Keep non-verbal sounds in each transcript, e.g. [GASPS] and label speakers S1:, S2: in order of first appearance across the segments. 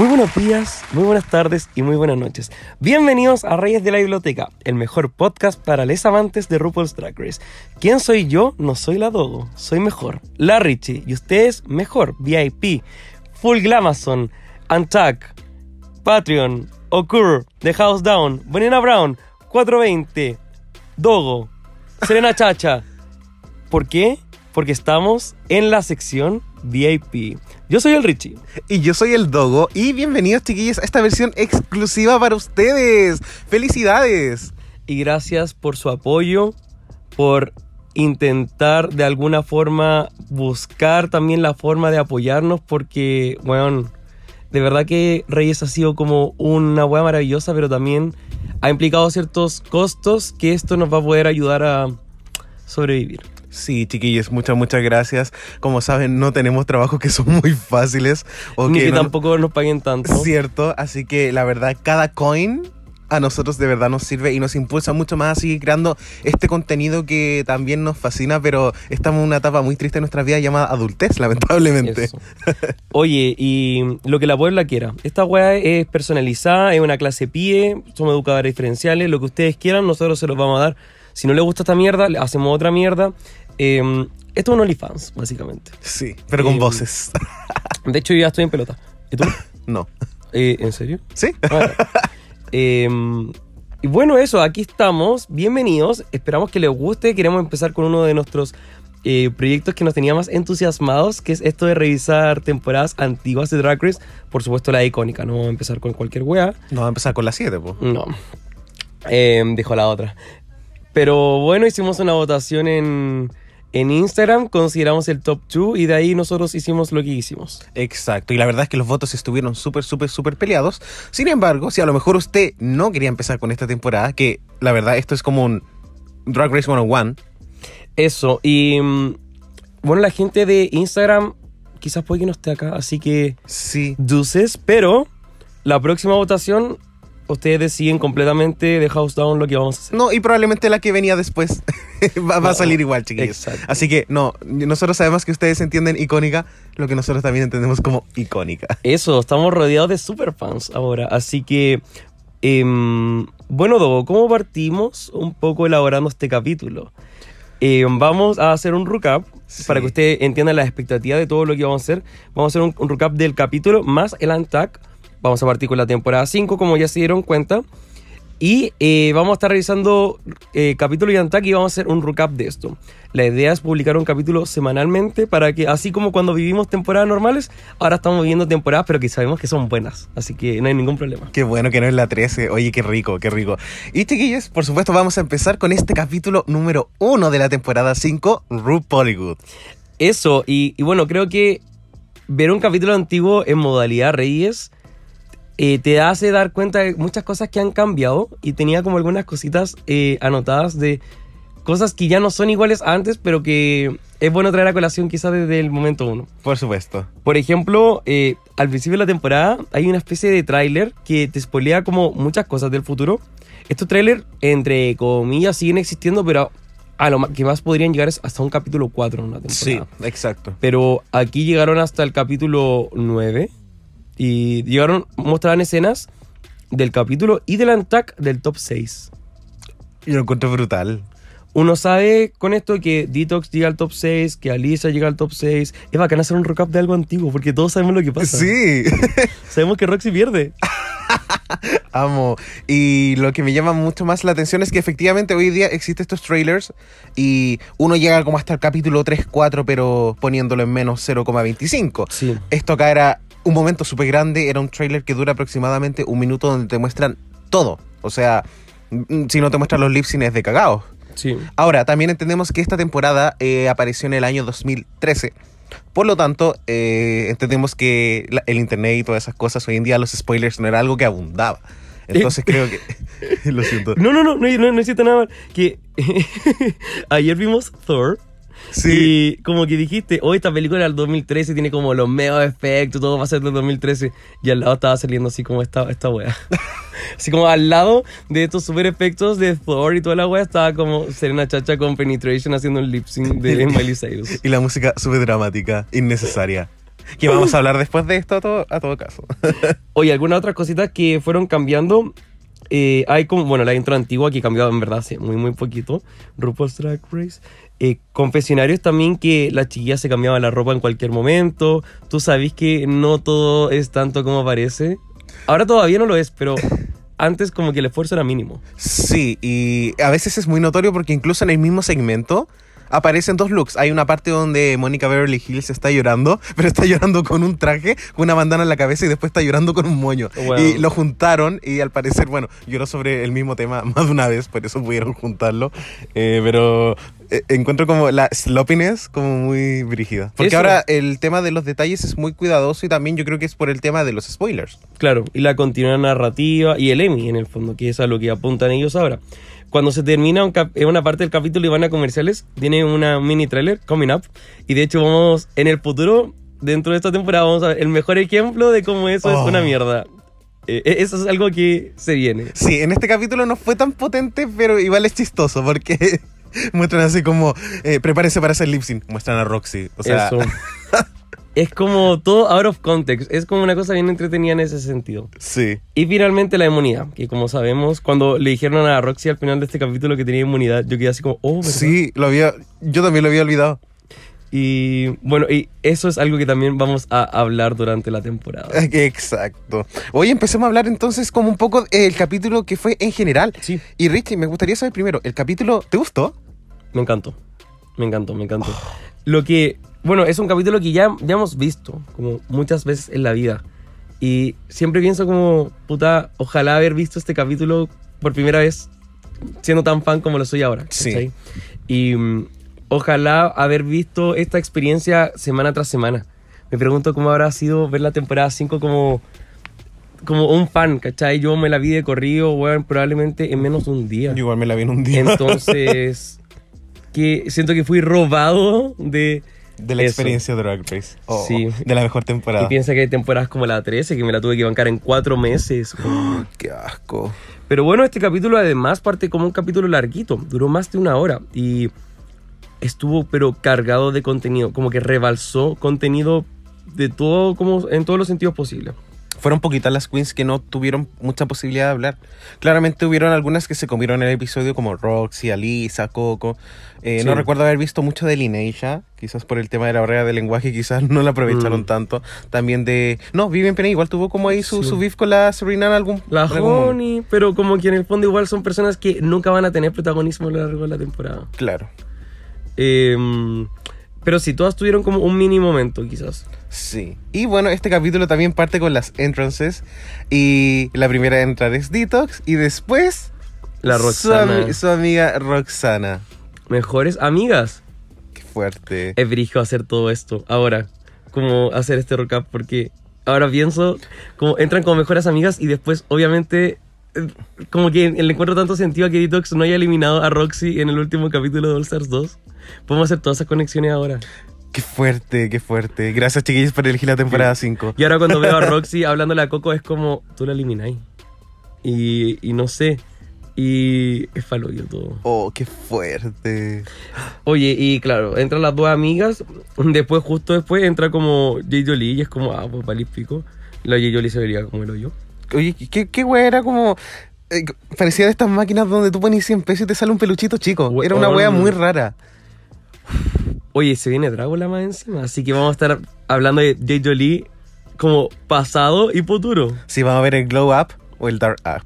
S1: Muy buenos días, muy buenas tardes y muy buenas noches. Bienvenidos a Reyes de la Biblioteca, el mejor podcast para les amantes de RuPaul's Drag Race. ¿Quién soy yo? No soy la Dogo, soy mejor. La Richie, y ustedes mejor, VIP, Full Glamazon, Antac, Patreon, Occur, The House Down, Bonina Brown, 420, Dogo, Serena Chacha. ¿Por qué? Porque estamos en la sección VIP. Yo soy el Richie.
S2: Y yo soy el Dogo. Y bienvenidos, chiquillos, a esta versión exclusiva para ustedes. ¡Felicidades!
S1: Y gracias por su apoyo, por intentar de alguna forma buscar también la forma de apoyarnos, porque, bueno, de verdad que Reyes ha sido como una hueá maravillosa, pero también ha implicado ciertos costos que esto nos va a poder ayudar a sobrevivir.
S2: Sí, chiquillos, muchas, muchas gracias. Como saben, no tenemos trabajos que son muy fáciles.
S1: O Ni que, tampoco nos paguen tanto.
S2: Cierto, así que la verdad, cada coin a nosotros de verdad nos sirve y nos impulsa mucho más a seguir creando este contenido que también nos fascina, pero estamos en una etapa muy triste en nuestra vida llamada adultez, lamentablemente.
S1: Oye, y lo que la Puebla quiera. Esta weá es personalizada, es una clase PIE, somos educadores diferenciales, lo que ustedes quieran, nosotros se los vamos a dar. Si no les gusta esta mierda, hacemos otra mierda. Em, esto es un OnlyFans, básicamente.
S2: Sí, pero con em, voces.
S1: De hecho, yo ya estoy en pelota. ¿Y tú? [LAUGHS]
S2: no.
S1: Eh, ¿En serio?
S2: Sí.
S1: Em, y bueno, eso, aquí estamos. Bienvenidos. Esperamos que les guste. Queremos empezar con uno de nuestros eh, proyectos que nos tenía más entusiasmados, que es esto de revisar temporadas antiguas de Drag Race. Por supuesto, la icónica. No vamos a empezar con cualquier wea.
S2: No vamos a empezar con la 7, pues.
S1: No. dijo la otra. Pero bueno, hicimos una votación en, en Instagram, consideramos el top 2 y de ahí nosotros hicimos lo que hicimos.
S2: Exacto, y la verdad es que los votos estuvieron súper, súper, súper peleados. Sin embargo, si a lo mejor usted no quería empezar con esta temporada, que la verdad esto es como un Drag Race 101.
S1: Eso, y mm, bueno, la gente de Instagram quizás puede que no esté acá, así que...
S2: Sí.
S1: Dulces, pero la próxima votación ustedes deciden completamente de House Down lo que vamos a hacer.
S2: No, y probablemente la que venía después [LAUGHS] va, a salir igual, chiquillos. Así que no, nosotros sabemos que ustedes entienden icónica, lo que nosotros también entendemos como icónica.
S1: Eso, estamos rodeados de superfans ahora, así que... Em, bueno, Dogo, ¿cómo partimos un poco elaborando este capítulo? Em, vamos a hacer un recap para que usted entienda la expectativa de todo lo que vamos a hacer. Vamos a hacer un, un recap del capítulo más el Antac Vamos a partir con la temporada 5, como ya se dieron cuenta. Y eh, vamos a estar revisando eh, capítulo y Antaki y vamos a hacer un recap de esto. La idea es publicar un capítulo semanalmente para que, así como cuando vivimos temporadas normales, ahora estamos viviendo temporadas, pero que sabemos que son buenas. Así que no hay ningún problema.
S2: Qué bueno que no es la 13. Oye, qué rico, qué rico. Y chiquillos, por supuesto, vamos a empezar con este capítulo número 1 de la temporada 5, RuPaul
S1: Eso, y, y bueno, creo que ver un capítulo antiguo en modalidad Reyes eh, te hace dar cuenta de muchas cosas que han cambiado y tenía como algunas cositas eh, anotadas de cosas que ya no son iguales a antes, pero que es bueno traer a colación quizás desde el momento uno.
S2: Por supuesto.
S1: Por ejemplo, eh, al principio de la temporada hay una especie de tráiler que te spoilea como muchas cosas del futuro. Estos trailers, entre comillas, siguen existiendo, pero a lo que más podrían llegar es hasta un capítulo 4 en una temporada.
S2: Sí, exacto.
S1: Pero aquí llegaron hasta el capítulo 9 y llegaron, mostraban escenas del capítulo y del Antac del top 6.
S2: Y lo encuentro brutal.
S1: Uno sabe con esto que Detox llega al top 6, que Alisa llega al top 6. Es bacán hacer un recap de algo antiguo, porque todos sabemos lo que pasa.
S2: Sí. [LAUGHS]
S1: sabemos que Roxy pierde. [LAUGHS]
S2: Amo. Y lo que me llama mucho más la atención es que efectivamente hoy día existen estos trailers y uno llega como hasta el capítulo 3, 4, pero poniéndolo en menos 0,25.
S1: Sí.
S2: Esto acá era un momento súper grande, era un trailer que dura aproximadamente un minuto donde te muestran todo. O sea, mm, si no te muestran los lip es de cagados.
S1: Sí.
S2: Ahora, también entendemos que esta temporada eh, apareció en el año 2013. Por lo tanto, eh, entendemos que el internet y todas esas cosas, hoy en día los spoilers no era algo que abundaba. Entonces creo que. [LAUGHS] [LAUGHS] Lo siento.
S1: No, no, no, no, no, nada mal. Que [LAUGHS] ayer vimos Thor.
S2: Sí.
S1: Y como que dijiste, hoy esta película del 2013 tiene como los medios efectos, todo va a ser del 2013. Y al lado estaba saliendo así como esta, esta wea. [LAUGHS] así como al lado de estos super efectos de Thor y toda la wea estaba como Serena Chacha con Penetration haciendo un lip sync de [LAUGHS] Miley Cyrus.
S2: Y la música súper dramática, innecesaria. Que vamos a hablar después de esto a todo, a todo caso. [LAUGHS]
S1: Oye, algunas otras cositas que fueron cambiando. Eh, hay como, bueno, la intro antigua que cambiado en verdad hace muy, muy poquito. RuPaul's Drag Race. Eh, confesionarios también que las chiquillas se cambiaban la ropa en cualquier momento. Tú sabes que no todo es tanto como parece. Ahora todavía no lo es, pero [LAUGHS] antes como que el esfuerzo era mínimo.
S2: Sí, y a veces es muy notorio porque incluso en el mismo segmento aparecen dos looks. Hay una parte donde Mónica Beverly Hills está llorando, [LAUGHS] pero está llorando con un traje, con una bandana en la cabeza y después está llorando con un moño.
S1: Wow.
S2: Y lo juntaron y al parecer, bueno, lloró sobre el mismo tema [LAUGHS] más de una vez, por eso pudieron juntarlo. Eh, pero eh, encuentro como la sloppiness como muy brígida. Porque
S1: Eso.
S2: ahora el tema de los detalles es muy cuidadoso y también yo creo que es por el tema de los spoilers.
S1: Claro, y la continua narrativa y el Emmy en el fondo, que es a lo que apuntan ellos ahora. Cuando se termina un eh, una parte del capítulo y van a comerciales, tiene una mini trailer, Coming Up, y de hecho vamos, en el futuro, dentro de esta temporada, vamos a ver el mejor ejemplo de cómo eso
S2: Oh.
S1: es una mierda. Eh, eh, eso es algo que se viene.
S2: Sí, en este capítulo no fue tan potente, pero igual es chistoso porque [LAUGHS] muestran así como eh, prepárese para hacer lip sync, muestran a Roxy. O sea,
S1: eso. [LAUGHS] es como todo out of context, es como una cosa bien entretenida en ese sentido.
S2: sí.
S1: Y finalmente la inmunidad, que como sabemos, cuando le dijeron a Roxy al final de este capítulo que tenía inmunidad, yo quedé así como, oh, ¿verdad?
S2: Sí, lo había, yo también lo había olvidado.
S1: Y bueno, y eso es algo que también vamos a hablar durante la temporada. [LAUGHS]
S2: Exacto. Hoy empecemos a hablar entonces como un poco del capítulo que fue en general.
S1: Sí,
S2: Y Richie, me gustaría saber primero, ¿el capítulo te gustó?
S1: me encantó. Me encantó, me encantó. Lo que, bueno, es un capítulo que ya, ya hemos visto como muchas veces en la vida. Y siempre pienso como, puta, ojalá haber visto este capítulo por primera vez siendo tan fan como lo soy ahora.
S2: Sí.
S1: Y mm, ojalá haber visto esta experiencia semana tras semana. Me pregunto cómo habrá sido ver la temporada 5 como, como un fan, ¿cachai? Yo me la vi de corrido, weón, probablemente en menos de un día.
S2: Yo igual me la vi en un día.
S1: Entonces, [LAUGHS] que siento que fui robado de...
S2: de la
S1: eso.
S2: experiencia de Drag Race. Oh,
S1: Sí.
S2: De la mejor temporada.
S1: Y piensa que hay temporadas como la 13, que me la tuve que bancar en cuatro meses. [GASPS]
S2: Qué asco.
S1: Pero bueno, este capítulo además parte como un capítulo larguito, duró más de una hora y estuvo pero cargado de contenido, como que rebalsó contenido de todo, como en todos los sentidos posibles.
S2: Fueron poquitas las queens que no tuvieron mucha posibilidad de hablar. Claramente hubieron algunas que se comieron en el episodio, como Roxy, Alisa, Coco. Eh,
S1: Sí.
S2: No recuerdo haber visto mucho de Lineisha, quizás por el tema de la barrera del lenguaje, [LAUGHS] quizás no la aprovecharon
S1: Mm.
S2: tanto. También de. No, Vivian Penny igual tuvo como ahí su,
S1: Sí.
S2: su beef con la Serena en algún.
S1: La
S2: en algún momento.
S1: Honey, pero como que en el fondo igual son personas que nunca van a tener protagonismo a lo largo de la temporada.
S2: Claro.
S1: Em, pero sí, todas tuvieron como un mini momento quizás.
S2: Sí. Y bueno, este capítulo también parte con las entrances. Y la primera a entrar es Detox. Y después.
S1: La
S2: su
S1: Roxana.
S2: Su, amiga Roxana.
S1: Mejores amigas.
S2: Qué fuerte.
S1: Es brillo hacer todo esto. Ahora, como hacer este recap, porque ahora pienso, como entran como mejores amigas y después, obviamente, eh, como que le encuentro tanto sentido a que Detox no haya eliminado a Roxy en el último capítulo de All Stars 2. Podemos hacer todas esas conexiones ahora.
S2: Qué fuerte, qué fuerte. Gracias, chiquillos, por elegir la temporada 5.
S1: Y ahora cuando veo a [LAUGHS] Roxy hablándole a Coco es como, tú la elimináis. Y, y no sé. Y es faloyo todo.
S2: Oh, qué fuerte.
S1: Oye, y claro, entran las dos amigas. Después, justo después, entra como J. Jolie y es como, ah, pues vale pico. La J. Jolie se vería como el hoyo.
S2: Oye, qué, qué wea era como. eh, parecía de estas máquinas donde tú pones 100 pesos y te sale un peluchito chico. Era una wea muy rara.
S1: Oye, se viene Drácula más encima. Así que vamos a estar hablando de J. Jolie como pasado y futuro.
S2: Si vamos a ver el Glow Up o el Dark Up.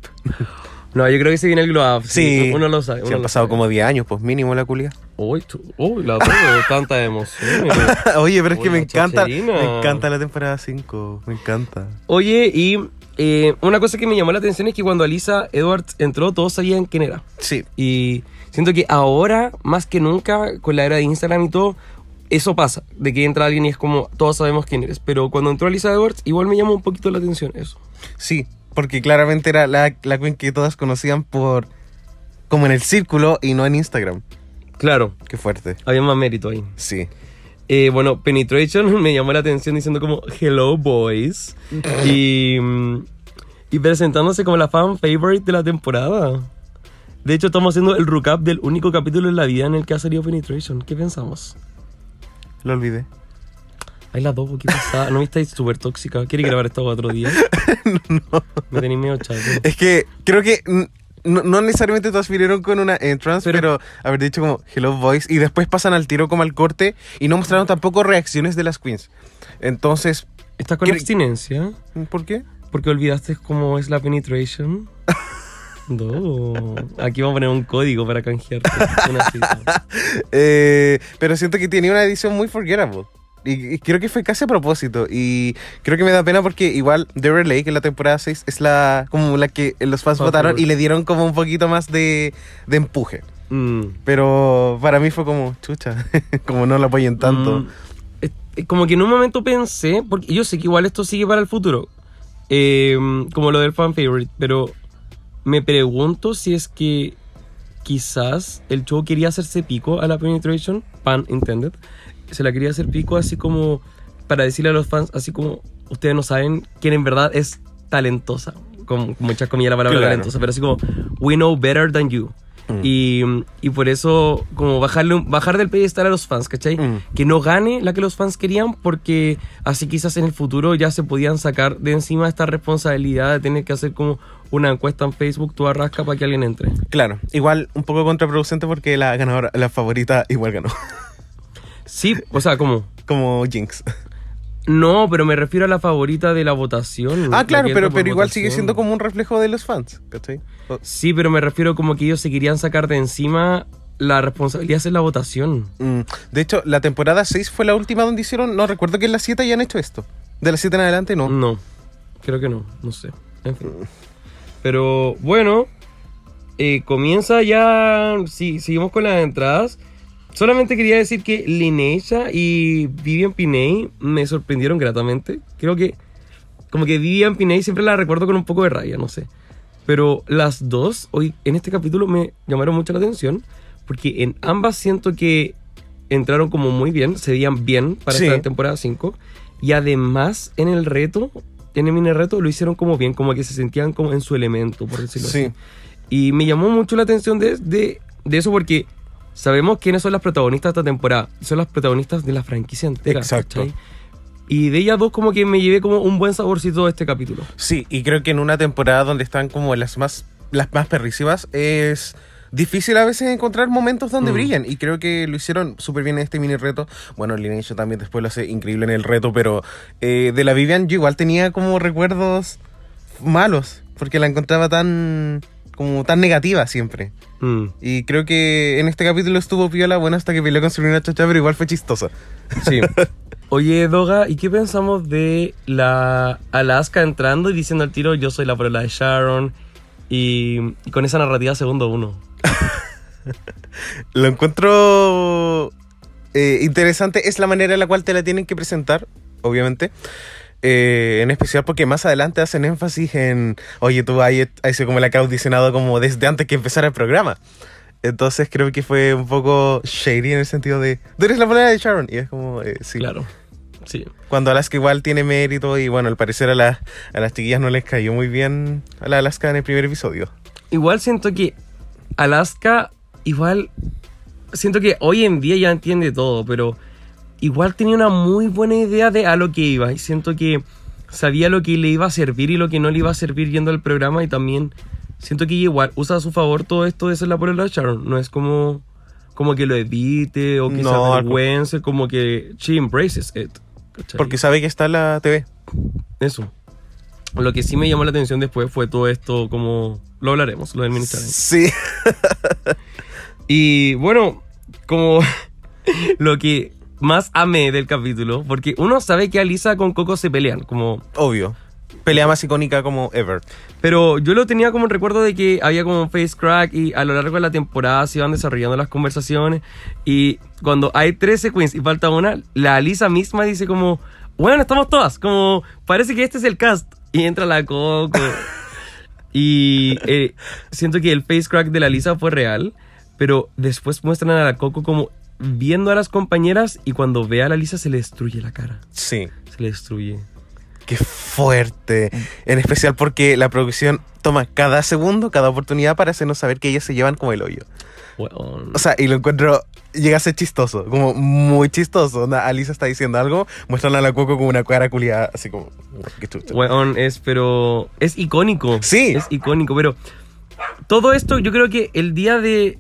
S1: No, yo creo que se viene el glow up.
S2: Sí.
S1: Uno lo sabe.
S2: Se han pasado
S1: sabe.
S2: como 10 años, pues mínimo la culia.
S1: Uy, tú- uy, la tengo, tanta emoción. [LAUGHS]
S2: Oye, pero es que me encanta.
S1: chacherina.
S2: Me encanta la temporada 5. Me encanta.
S1: Oye, y eh, una cosa que me llamó la atención es que cuando Alisa Edwards entró, todos sabían quién era.
S2: Sí.
S1: Y siento que ahora, más que nunca, con la era de Instagram y todo, eso pasa, de que entra alguien y es como, todos sabemos quién eres. Pero cuando entró Alisa Edwards, igual me llamó un poquito la atención eso.
S2: Sí. porque claramente era la, la queen que todas conocían por como en el círculo y no en Instagram.
S1: Claro,
S2: Qué fuerte.
S1: había más mérito ahí.
S2: Sí.
S1: Eh, bueno, Penetration [LAUGHS] me llamó la atención diciendo como Hello Boys [LAUGHS] y, y presentándose como la fan favorite de la temporada. De hecho, estamos haciendo el recap del único capítulo en la vida en el que ha salido Penetration. ¿Qué pensamos?
S2: Lo olvidé.
S1: Ay, la dos, ¿qué pasa? ¿No me estáis súper tóxica? ¿Quieres [LAUGHS] grabar esto otro día? no. Me tenéis medio chato.
S2: Es que creo que no, no necesariamente todas vinieron con una entrance,
S1: Pero-
S2: pero, haber dicho como Hello Voice y después pasan al tiro como al corte y no mostraron tampoco reacciones de las queens. Entonces,
S1: ¿Estás con abstinencia?
S2: ¿por qué?
S1: Porque olvidaste cómo es la penetration. [LAUGHS] No. Aquí vamos a poner un código para [LAUGHS] cita.
S2: Eh, pero siento que tenía una edición muy forgettable. Y, y creo que fue casi a propósito. Y creo que me da pena porque igual The Relay, que en la temporada 6 es la como la que los fans
S1: Fan
S2: votaron y le dieron como un poquito más de, de empuje.
S1: Mm.
S2: Pero para mí fue como, chucha, [LAUGHS] como no la apoyen tanto.
S1: Mm, es- es como que en un momento pensé, porque yo sé que igual esto sigue para el futuro, eh, como lo del fan favorite, pero me pregunto si es que quizás el show quería hacerse pico a la penetration, pan intended, se la quería hacer pico así como para decirle a los fans, así como ustedes no saben quién en verdad es talentosa, con muchas comillas la palabra
S2: Claro.
S1: talentosa, pero así como we know better than you.
S2: Mm.
S1: Y, y por eso, como bajarle, bajar del pedestal a los fans, ¿cachai?
S2: Mm.
S1: Que no gane la que los fans querían, porque así quizás en el futuro ya se podían sacar de encima esta responsabilidad de tener que hacer como una encuesta en Facebook, tú arrasca para que alguien entre.
S2: Claro, igual un poco contraproducente porque la ganadora, la favorita, igual ganó.
S1: Sí, o sea, como.
S2: como Jinx.
S1: No, pero me refiero a la favorita de la votación.
S2: Ah,
S1: la
S2: claro, pero, pero igual sigue siendo como un reflejo de los fans, ¿cachai? O-
S1: Sí, pero me refiero como que ellos se querían sacar de encima la responsabilidad de hacer la votación.
S2: Mm, De hecho, la temporada 6 fue la última donde hicieron, no recuerdo que en la 7 hayan hecho esto. De la 7 en adelante no.
S1: No, creo que no, no sé. En fin. Pero bueno, eh, comienza ya. Sí, seguimos con las entradas. Solamente quería decir que Lineisha y Vivian Piney me sorprendieron gratamente. Creo que, como que Vivian Piney siempre la recuerdo con un poco de raya, no sé. Pero las dos, hoy en este capítulo me llamaron mucho la atención. Porque en ambas siento que entraron como muy bien, se veían bien para
S2: Sí.
S1: esta temporada 5. Y además en el reto, en el mini reto, lo hicieron como bien, como que se sentían como en su elemento, por decirlo
S2: Sí.
S1: así. Y me llamó mucho la atención de, de, de eso porque sabemos quiénes son las protagonistas de esta temporada. Son las protagonistas de la franquicia entera.
S2: Exacto.
S1: ¿cachai? Y de ellas dos como que me llevé como un buen saborcito de este capítulo.
S2: Sí, y creo que en una temporada donde están como las más, las más perrísimas es difícil a veces encontrar momentos donde
S1: Mm.
S2: brillan. Y creo que lo hicieron súper bien en este mini reto. Bueno, Lineage también después lo hace increíble en el reto, pero eh, de la Vivian yo igual tenía como recuerdos malos, porque la encontraba tan como tan negativa siempre.
S1: Mm,
S2: Y creo que en este capítulo estuvo piola, bueno, hasta que peleó con Sabrina Chacha, pero igual fue chistosa.
S1: sí. Oye, Doga, ¿y qué pensamos de la Alaska entrando y diciendo al tiro yo soy la prueba de Sharon? Y, y con esa narrativa segundo uno.
S2: Lo encuentro eh, interesante. Es la manera en la cual te la tienen que presentar, obviamente. Eh, en especial porque más adelante hacen énfasis en, oye, tú hay sido como la que ha audicionado como desde antes que empezara el programa. Entonces creo que fue un poco shady en el sentido de, tú eres la manera de Sharon. Y es como, eh, sí.
S1: Claro. Sí.
S2: Cuando Alaska igual tiene mérito y bueno, al parecer a, la- a las chiquillas no les cayó muy bien a la Alaska en el primer episodio.
S1: Igual siento que Alaska, igual, siento que hoy en día ya entiende todo, pero igual tenía una muy buena idea de a lo que iba. Y siento que sabía lo que le iba a servir y lo que no le iba a servir yendo al programa. Y también siento que igual usa a su favor todo esto de ser la prueba de Sharon. No es como, como que lo evite o que
S2: No,
S1: se avergüence, como que she embraces it. ¿cachai?
S2: Porque sabe que está en la TV.
S1: Eso. Lo que sí me llamó la atención después fue todo esto, como lo hablaremos, lo del mini challenge.
S2: Sí. [LAUGHS]
S1: Y bueno, como [LAUGHS] lo que más amé del capítulo, porque uno sabe que Alisa con Coco se pelean, como,
S2: Obvio. Pelea más icónica como ever.
S1: pero yo lo tenía como un recuerdo de que había como un face crack y a lo largo de la temporada se iban desarrollando las conversaciones y cuando hay 13 queens y falta una, la Alisa misma dice como, bueno, estamos todas, como parece que este es el cast y entra la Coco [LAUGHS] Y eh, siento que el face crack de la Lisa fue real, pero después muestran a la Coco como viendo a las compañeras y cuando ve a la Lisa se le destruye la cara.
S2: Sí.
S1: Se le destruye.
S2: Qué fuerte. En especial porque la producción toma cada segundo, cada oportunidad para hacernos saber que ellas se llevan como el hoyo.
S1: Weón.
S2: O sea, y lo encuentro, llega a ser chistoso, como muy chistoso. Onda, Alisa está diciendo algo, muestran a la Coco con una cara culiada, así como, qué
S1: es, pero. Es icónico.
S2: Sí.
S1: Es icónico, pero. Todo esto, yo creo que el día de.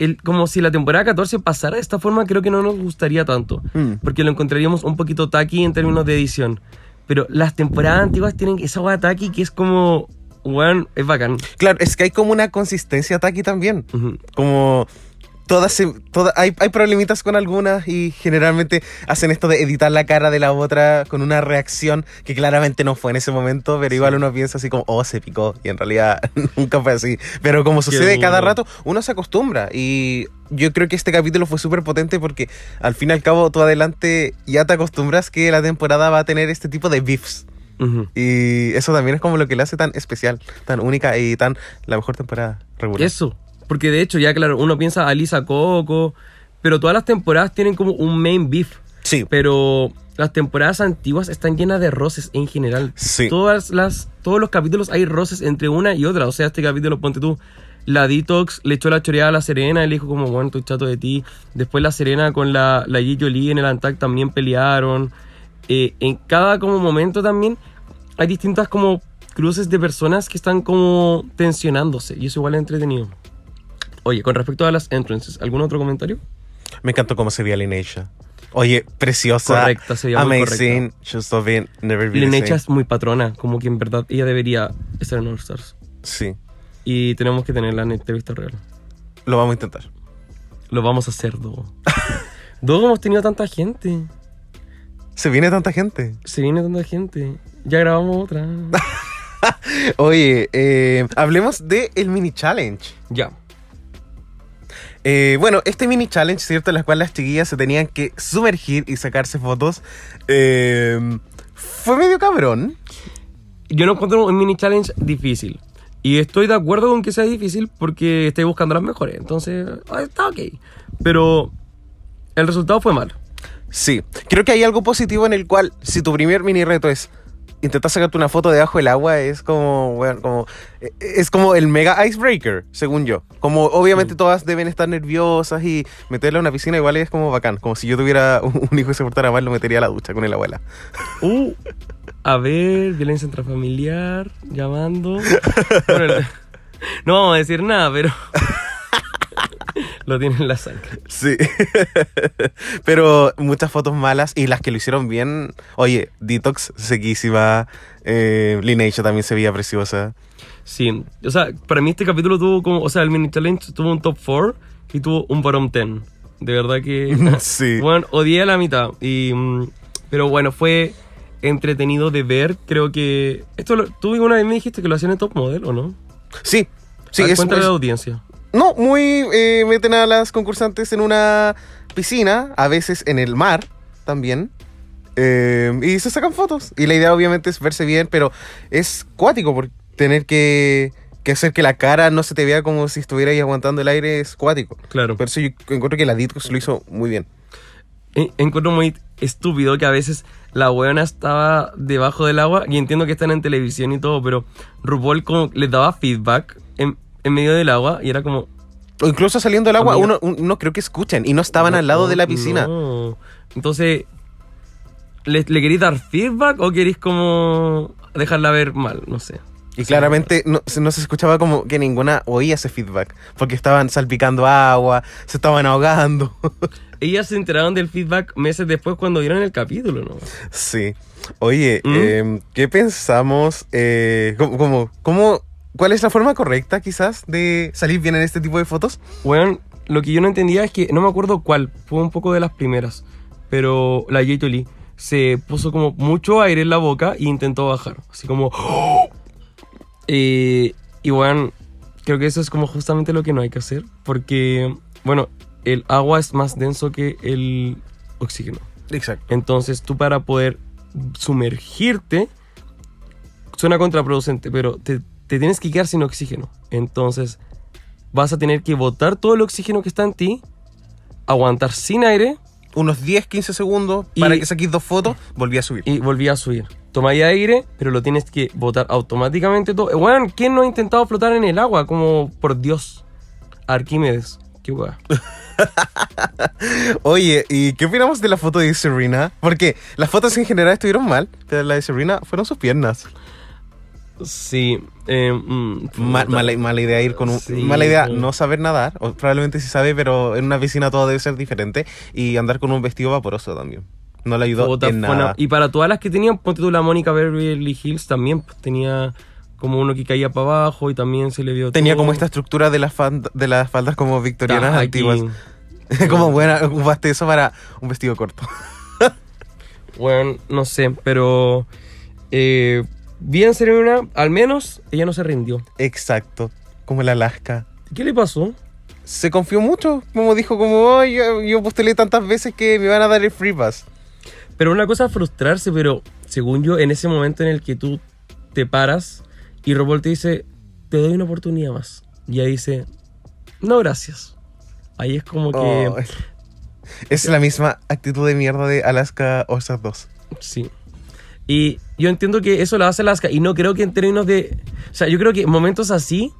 S1: El, como si la temporada 14 pasara de esta forma, creo que no nos gustaría tanto.
S2: Mm.
S1: Porque lo encontraríamos un poquito tacky en términos de edición. Pero las temporadas antiguas tienen esa hueá tacky que es como. Weón, es bacán.
S2: Claro, es que hay como una consistencia aquí también. Como todas se, toda- hay, hay problemitas con algunas y generalmente hacen esto de editar la cara de la otra con una reacción que claramente no fue en ese momento, pero igual uno piensa así como, oh, se picó. Y en realidad [LAUGHS] nunca fue así. Pero como sucede
S1: Qué
S2: cada
S1: duro.
S2: rato, uno se acostumbra. Y yo creo que este capítulo fue súper potente porque al fin y al cabo tú adelante ya te acostumbras que la temporada va a tener este tipo de beefs. Y eso también es como lo que le hace tan especial, tan única y tan la mejor temporada regular.
S1: Eso. Porque de hecho, ya claro, uno piensa a Lisa Coco. Pero todas las temporadas tienen como un main beef.
S2: Sí.
S1: Pero las temporadas antiguas están llenas de roces en general.
S2: Sí.
S1: Todas las, todos los capítulos hay roces entre una y otra. O sea, este capítulo, ponte tú, la Detox le echó la choreada a la Serena y le dijo como, bueno, estoy chato de ti. Después la Serena con la, la Yi Jolie en el Antac también pelearon. Eh, en cada como momento también hay distintas como cruces de personas que están como tensionándose. Y eso igual es entretenido. Oye, con respecto a las entrances, ¿algún otro comentario?
S2: Me encantó cómo se veía Lineisha. Oye, preciosa.
S1: Correcta, se veía muy
S2: Amazing. Just love it. Never be the
S1: Linecha
S2: same.
S1: es muy patrona, como que en verdad ella debería estar en All Stars.
S2: Sí.
S1: Y tenemos que tenerla en entrevista real.
S2: Lo vamos a intentar.
S1: Lo vamos a hacer, Do. [LAUGHS] Do, hemos tenido tanta gente.
S2: Se viene tanta gente.
S1: Se viene tanta gente. Ya grabamos otra. [LAUGHS]
S2: Oye, eh, hablemos de el mini challenge.
S1: ya.
S2: Eh, bueno, este mini challenge, ¿cierto? En el cual las chiquillas se tenían que sumergir y sacarse fotos. eh, fue medio cabrón.
S1: Yo no encuentro un mini challenge difícil. Y estoy de acuerdo con que sea difícil porque estoy buscando las mejores. Entonces, ah, está ok. Pero el resultado fue malo.
S2: Sí, creo que hay algo positivo en el cual, si tu primer mini reto es intentar sacarte una foto debajo del agua, es como, bueno, como, eh, es como el mega icebreaker, según yo. Como obviamente todas deben estar nerviosas y meterla a una piscina igual es como bacán. Como si yo tuviera [LAUGHS] un hijo que se portara mal, lo metería a la ducha con el abuela. [LAUGHS]
S1: Uh, a ver, violencia intrafamiliar, llamando. [LAUGHS] Bueno, no vamos a decir nada, pero lo tiene en la sangre.
S2: Sí. [LAUGHS] Pero muchas fotos malas y las que lo hicieron bien. Oye, Detox, sequísima. Eh, Lineisha también se veía preciosa.
S1: Sí, o sea, para mí este capítulo tuvo como, o sea, el mini challenge tuvo un top 4 y tuvo un bottom 10. De verdad que, [LAUGHS]
S2: Sí.
S1: bueno, odié a la mitad. Y, mm, pero bueno, fue entretenido de ver. Creo que esto lo, tú una vez me dijiste que lo hacían en top model, ¿o no?
S2: Sí. Sí, es,
S1: a la audiencia.
S2: No, muy. eh, meten a las concursantes en una piscina, a veces en el mar también. eh, y se sacan fotos. Y la idea, obviamente, es verse bien, pero es cuático por tener que, que hacer que la cara no se te vea como si estuvieras ahí aguantando el aire. Es cuático.
S1: Claro.
S2: Por eso yo encuentro que la Ditox lo hizo muy bien.
S1: En- encuentro muy estúpido que a veces la weona estaba debajo del agua y entiendo que están en televisión y todo, pero RuPaul como les daba feedback en, en medio del agua y era como...
S2: O incluso saliendo del agua, uno, uno creo que escuchan y no estaban al lado de la piscina.
S1: No. Entonces, ¿le, ¿le queréis dar feedback o queréis como dejarla ver mal? No sé.
S2: Y claramente no, se- no se escuchaba como que ninguna oía ese feedback, porque estaban salpicando agua, se estaban ahogando. [LAUGHS]
S1: Ellas se enteraron del feedback meses después cuando vieron el capítulo, ¿no?
S2: sí. Oye,
S1: ¿Mm?
S2: eh, ¿qué pensamos? Eh, ¿cómo, cómo- cómo- cuál es la forma correcta quizás de salir bien en este tipo de fotos?
S1: Bueno, lo que yo no entendía es que no me acuerdo cuál, fue un poco de las primeras, pero la J. Lee se puso como mucho aire en la boca e intentó bajar, así como... [GASPS] Eh, y bueno, creo que eso es como justamente lo que no hay que hacer, porque, bueno, el agua es más denso que el oxígeno.
S2: Exacto.
S1: Entonces tú para poder sumergirte, suena contraproducente, pero te te tienes que quedar sin oxígeno. Entonces, vas a tener que botar todo el oxígeno que está en ti, aguantar sin aire
S2: Unos 10, 15 segundos
S1: Y-
S2: para que saques dos fotos, volví a subir.
S1: y volví a subir. Tomáis aire, pero lo tienes que botar automáticamente todo. Bueno, ¿quién no ha intentado flotar en el agua? Como, por Dios. Arquímedes. Qué hueá. [LAUGHS]
S2: Oye, ¿y qué opinamos de la foto de Serena? Porque las fotos en general estuvieron mal, pero la de Serena fueron sus piernas.
S1: Sí. eh, mm,
S2: Ma- mala, mala idea ir con un...
S1: Sí,
S2: mala idea
S1: sí.
S2: no saber nadar, o probablemente sí sabe, pero en una piscina todo debe ser diferente. Y andar con un vestido vaporoso también. No le ayudó
S1: Puta,
S2: en nada.
S1: Y para todas las que tenían, ponte tú la Mónica Beverly Hills también pues, tenía como uno que caía para abajo y también se le vio
S2: Tenía
S1: todo.
S2: como esta estructura de las, de las faldas como victorianas
S1: Ta,
S2: antiguas. [LAUGHS] como buena, ocupaste eso para un vestido corto.
S1: Bueno, no sé, pero eh, bien Serena, al menos ella no se rindió.
S2: Exacto, como la Alaska.
S1: ¿Qué le pasó?
S2: Se confió mucho, como dijo, como "Oh, yo, yo postulé tantas veces que me van a dar el free pass.
S1: Pero una cosa es frustrarse, pero según yo, en ese momento en el que tú te paras y RuPaul te dice, te doy una oportunidad más. Y ahí dice, no, gracias. Ahí es como que...
S2: Oh, es la misma actitud de mierda de Alaska All-Stars 2.
S1: Sí. Y yo entiendo que eso lo hace Alaska y no creo que en términos de... O sea, yo creo que momentos así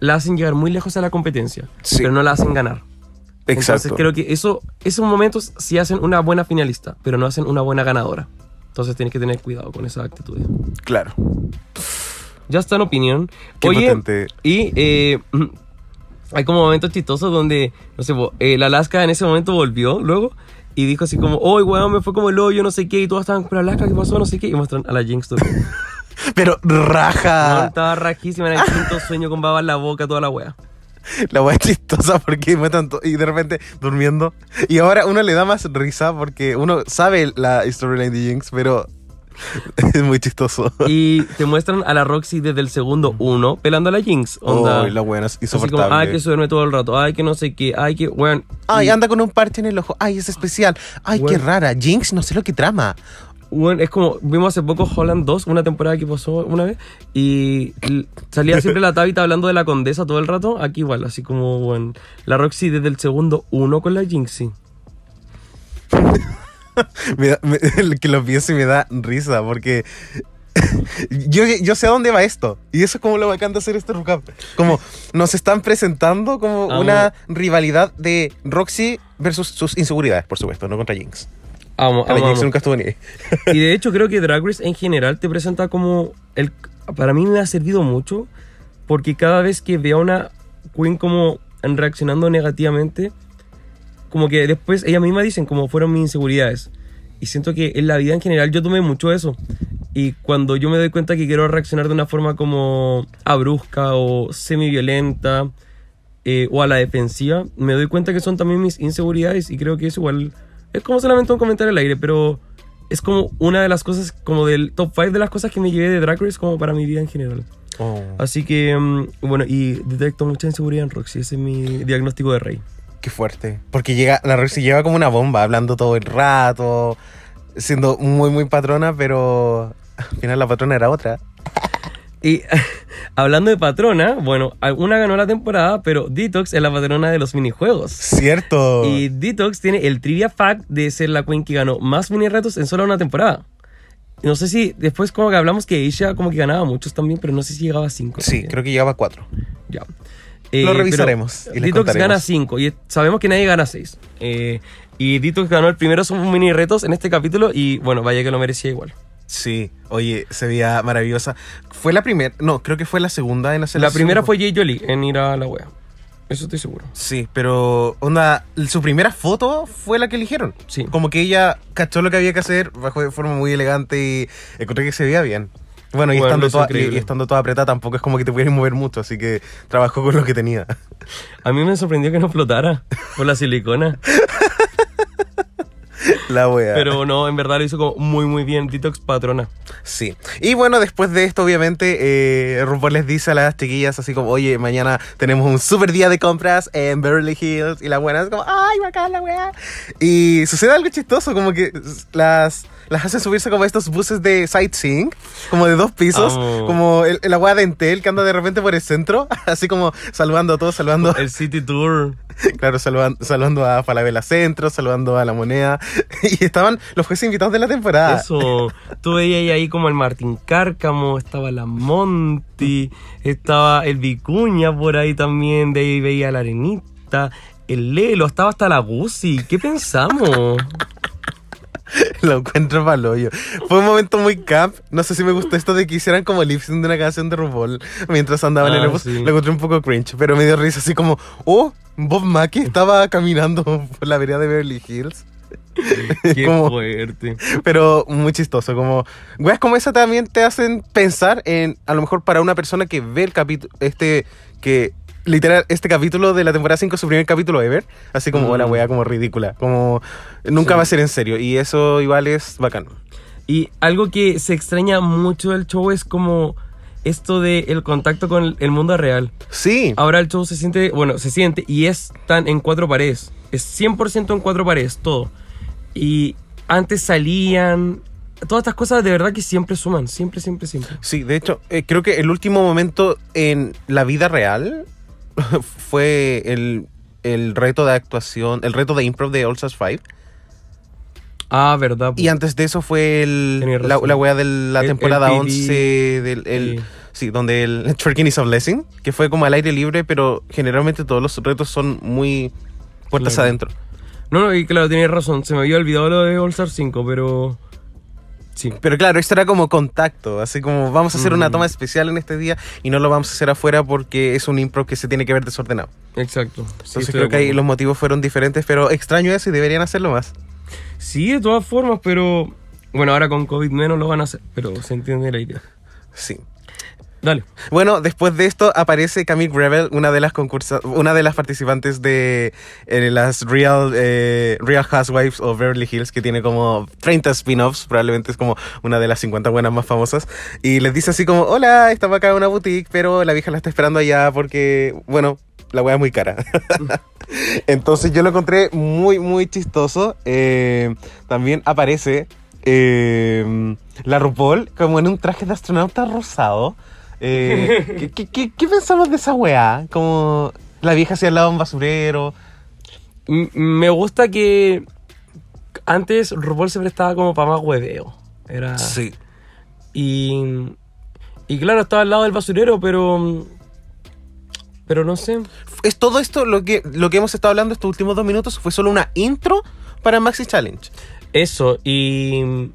S1: la hacen llegar muy lejos a la competencia,
S2: Sí.
S1: pero no la hacen ganar. Entonces creo que eso, esos momentos sí hacen una buena finalista, pero no hacen una buena ganadora. Entonces tienes que tener cuidado con esa actitud.
S2: Claro.
S1: Ya está en opinión.
S2: Qué
S1: Oye,
S2: potente.
S1: y eh, [LAUGHS] hay como momentos chistosos donde, no sé, po, eh, la Alaska en ese momento volvió luego y dijo así como, oh, weón, me fue como el hoyo, no sé qué, y todos estaban, pero Alaska, ¿qué pasó? No sé qué, y muestran a la Jinx todavía. [LAUGHS]
S2: Pero raja.
S1: estaba rajísima en el quinto sueño con baba en la boca, toda la wea.
S2: La wea es chistosa porque muestran y de repente durmiendo. Y ahora uno le da más risa porque uno sabe la storyline de Jinx, pero [LAUGHS] es muy chistoso.
S1: Y te muestran a la Roxy desde el segundo uno pelando a la Jinx. Onda.
S2: Oh, la buena es
S1: así como,
S2: insoportable.
S1: ay, que duerme todo el rato, ay, que no sé qué, ay, que, weón.
S2: Ay,
S1: y-
S2: anda con un parche en el ojo. Ay, es especial. Ay, qué
S1: Bueno.
S2: rara. Jinx, no sé lo que trama.
S1: Bueno, es como, vimos hace poco Holland 2, una temporada que pasó una vez, y salía [LAUGHS] siempre la Tabitha hablando de la condesa todo el rato, aquí igual, así como, bueno, la Roxy desde el segundo uno con la Jinxie. [LAUGHS] [LAUGHS]
S2: Me da- me- el que lo pienso y me da risa porque [LAUGHS] yo, yo sé a dónde va esto. Y eso es como lo bacán de hacer este recap. Como nos están presentando como
S1: Amo.
S2: una rivalidad de Roxy versus sus inseguridades, por supuesto, no contra Jinx.
S1: Amo,
S2: La
S1: amo,
S2: Jinx
S1: amo.
S2: nunca estuvo ni ahí.
S1: Y de [LAUGHS] hecho creo que Drag Race en general te presenta como, el, para mí me ha servido mucho, porque cada vez que veo a una queen como reaccionando negativamente, como que después ella misma dicen como fueron mis inseguridades. Y siento que en la vida en general yo tomé mucho eso. Y cuando yo me doy cuenta que quiero reaccionar de una forma como abrusca o semi-violenta eh, o a la defensiva, me doy cuenta que son también mis inseguridades y creo que es igual. Es como solamente un comentario al aire, pero es como una de las cosas, como del top 5 de las cosas que me llevé de Drag Race como para mi vida en general.
S2: Oh,
S1: Así que, mm, bueno, y detecto mucha inseguridad en Roxy, ese es mi diagnóstico de Rey.
S2: Qué fuerte. Porque llega, la Roxy llega como una bomba, hablando todo el rato, siendo muy, muy patrona, pero al final la patrona era otra.
S1: Y [LAUGHS] hablando de patrona, bueno, una ganó la temporada, pero Detox es la patrona de los minijuegos.
S2: Cierto.
S1: Y Detox tiene el trivia fact de ser la queen que ganó más mini retos en solo una temporada. No sé si después como que hablamos que ella como que ganaba muchos también, pero no sé si llegaba a 5.
S2: sí, creo que llegaba a cuatro.
S1: Ya.
S2: Lo revisaremos y
S1: Detox gana 5 y sabemos que nadie gana 6. y Detox ganó el primero son mini retos en este capítulo y bueno, vaya que lo merecía igual.
S2: Sí, oye, se veía maravillosa. Fue la primera, no, creo que fue la segunda en hacer
S1: La primera fue Jay Jolie en ir a la wea. Eso estoy seguro.
S2: Sí, pero onda, su primera foto fue la que eligieron.
S1: Sí.
S2: Como que ella cachó lo que había que hacer, bajó de forma muy elegante y encontré que se veía bien. Bueno, y,
S1: Bueno,
S2: estando
S1: es
S2: toda, y, y estando toda apretada tampoco es como que te pudieras mover mucho, así que trabajó con lo que tenía.
S1: A mí me sorprendió que no explotara por la silicona.
S2: La wea.
S1: Pero no, en verdad lo hizo como muy, muy bien. Detox patrona.
S2: Sí. Y bueno, después de esto, obviamente, eh, RuPaul les dice a las chiquillas así como, oye, mañana tenemos un super día de compras en Beverly Hills. Y la buena es como, ay, bacán la weá. Y sucede algo chistoso, como que las, las hacen subirse como estos buses de sightseeing, como de dos pisos,
S1: Amo.
S2: como el, el agua de Entel que anda de repente por el centro, [LAUGHS] así como saludando a todos, saludando,
S1: El City Tour. [LAUGHS]
S2: claro, saludando, saludando a Falabella Centro, saludando a La Moneda, [LAUGHS] y estaban los jueces invitados de la temporada.
S1: Eso. Tú veías ahí como el Martín Cárcamo, estaba la Monty, estaba el Vicuña por ahí también, de ahí veía la Arenita, el Lelo, estaba hasta la Busi. ¿Qué pensamos? [LAUGHS]
S2: Lo encuentro paloyo. Fue un momento muy camp. No sé si me gustó esto de que hicieran como lip sync de una canción de RuPaul mientras andaban en
S1: Ah,
S2: el bus.
S1: sí.
S2: Lo encontré un poco cringe, pero me dio risa así como, oh, Bob Mackie estaba caminando por la vereda de Beverly Hills. [LAUGHS]
S1: Qué
S2: Como-
S1: fuerte.
S2: Pero muy chistoso, como weas como esa también te hacen pensar en, a lo mejor para una persona que ve el capítulo, este, que literal, este capítulo de la temporada 5 es su primer capítulo ever, así como
S1: Mm.
S2: una wea como ridícula, como nunca
S1: Sí.
S2: va a ser en serio, y eso igual es bacán.
S1: Y algo que se extraña mucho del show es como esto de el contacto con el- el mundo real.
S2: Sí,
S1: Ahora el show se siente, bueno, se siente y es tan en cuatro paredes. Es 100% en cuatro paredes, todo. Y antes salían... Todas estas cosas de verdad que siempre suman, siempre, siempre, siempre.
S2: sí, de hecho, eh, creo que el último momento en la vida real [LAUGHS] fue el, el reto de actuación, el reto de improv de All Stars 5.
S1: Ah, verdad.
S2: Y antes de eso fue el, la, wea de la
S1: El- el
S2: temporada
S1: PD,
S2: 11 del el,
S1: sí.
S2: sí, donde el [LAUGHS] Twerking is a Blessing, que fue como al aire libre, pero generalmente todos los retos son muy puertas
S1: Claro.
S2: adentro.
S1: No, no, y claro, tienes razón. Se me había olvidado lo de All Star 5, pero... Sí.
S2: Pero claro, esto era como contacto, así como vamos a hacer una
S1: Mm.
S2: toma especial en este día y no lo vamos a hacer afuera porque es un impro que se tiene que ver desordenado.
S1: Exacto.
S2: Entonces creo que ahí los motivos fueron diferentes, pero extraño eso y deberían hacerlo más.
S1: Sí, de todas formas, pero... Bueno, ahora con COVID menos lo van a hacer, pero se entiende la idea.
S2: Sí.
S1: Dale.
S2: Bueno, después de esto aparece Camille Rebel, una de las una de las participantes de eh, las Real, eh, Real Housewives of Beverly Hills, que tiene como 30 spin-offs, probablemente es como una de las 50 buenas más famosas. Y les dice así como, hola, estaba acá en una boutique, pero la vieja la está esperando allá porque, bueno, la wea es muy cara. [LAUGHS] Entonces yo lo encontré muy, muy chistoso. Eh, también aparece la RuPaul como en un traje de astronauta rosado. Eh, ¿qué, qué, qué- qué pensamos de esa weá? Como la vieja hacia al lado de un basurero.
S1: M- me gusta que antes RuPaul se prestaba como para más hueveo. Era... Y, y claro, estaba al lado del basurero, pero... Pero no sé.
S2: Es todo esto lo que, lo que hemos estado hablando estos últimos dos minutos fue solo una intro para Maxi Challenge.
S1: Eso, y...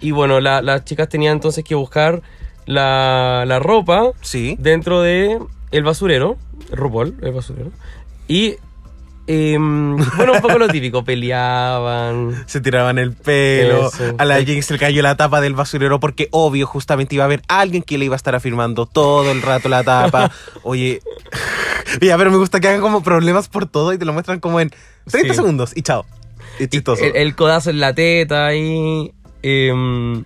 S1: Y bueno, la- las chicas tenían entonces que buscar la, la ropa
S2: Sí.
S1: dentro de el basurero, RuPaul, el basurero. Y... em, [LAUGHS] bueno, un poco lo típico, peleaban.
S2: Se tiraban el pelo.
S1: Eso.
S2: A la Jane se le cayó la tapa del basurero porque obvio, justamente iba a haber alguien que le iba a estar afirmando todo el rato la tapa. [LAUGHS] Oye, [LAUGHS] ya, pero me gusta que hagan como problemas por todo y te lo muestran como en 30
S1: Sí.
S2: segundos y chao. Y chistoso.
S1: El, el codazo en la teta y... em,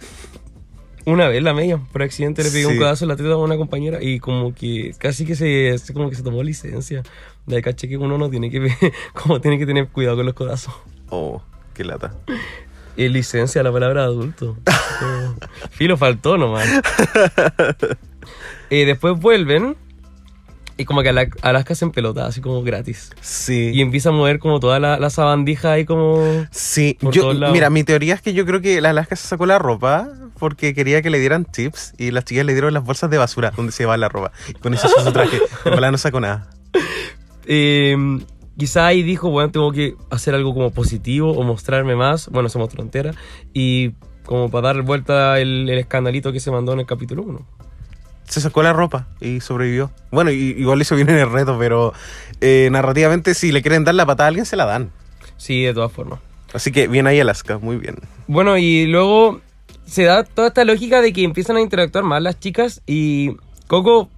S1: una vez la media, por accidente le pegué un codazo en la teta a una compañera y como que casi que se, como que se tomó licencia. De ahí caché que uno no tiene que [LAUGHS] como tiene que tener cuidado con los codazos.
S2: Oh, qué lata.
S1: Y licencia, la palabra adulto. [LAUGHS] Filo faltó nomás. Eh, después vuelven y como que Ala- Alaska se pelota, así como gratis.
S2: Sí.
S1: Y empieza a mover como toda la, la sabandija ahí como...
S2: Sí,
S1: por
S2: yo,
S1: todos lados.
S2: mira, mi teoría es que yo creo que la Alaska se sacó la ropa porque quería que le dieran tips y las chicas le dieron las bolsas de basura donde se lleva la ropa. Y con eso hizo su traje. [LAUGHS] En no sacó nada.
S1: Eh, quizá ahí dijo, bueno, tengo que hacer algo como positivo o mostrarme más. Bueno, se mostró entera. Y como para dar vuelta el, el escandalito que se mandó en el capítulo 1.
S2: Se sacó la ropa y sobrevivió. Bueno, y- igual eso viene en el reto, pero eh, narrativamente si le quieren dar la patada a alguien se la dan.
S1: Sí, de todas formas.
S2: Así que bien ahí Alaska, muy bien.
S1: Bueno, y luego se da toda esta lógica de que empiezan a interactuar más las chicas y Coco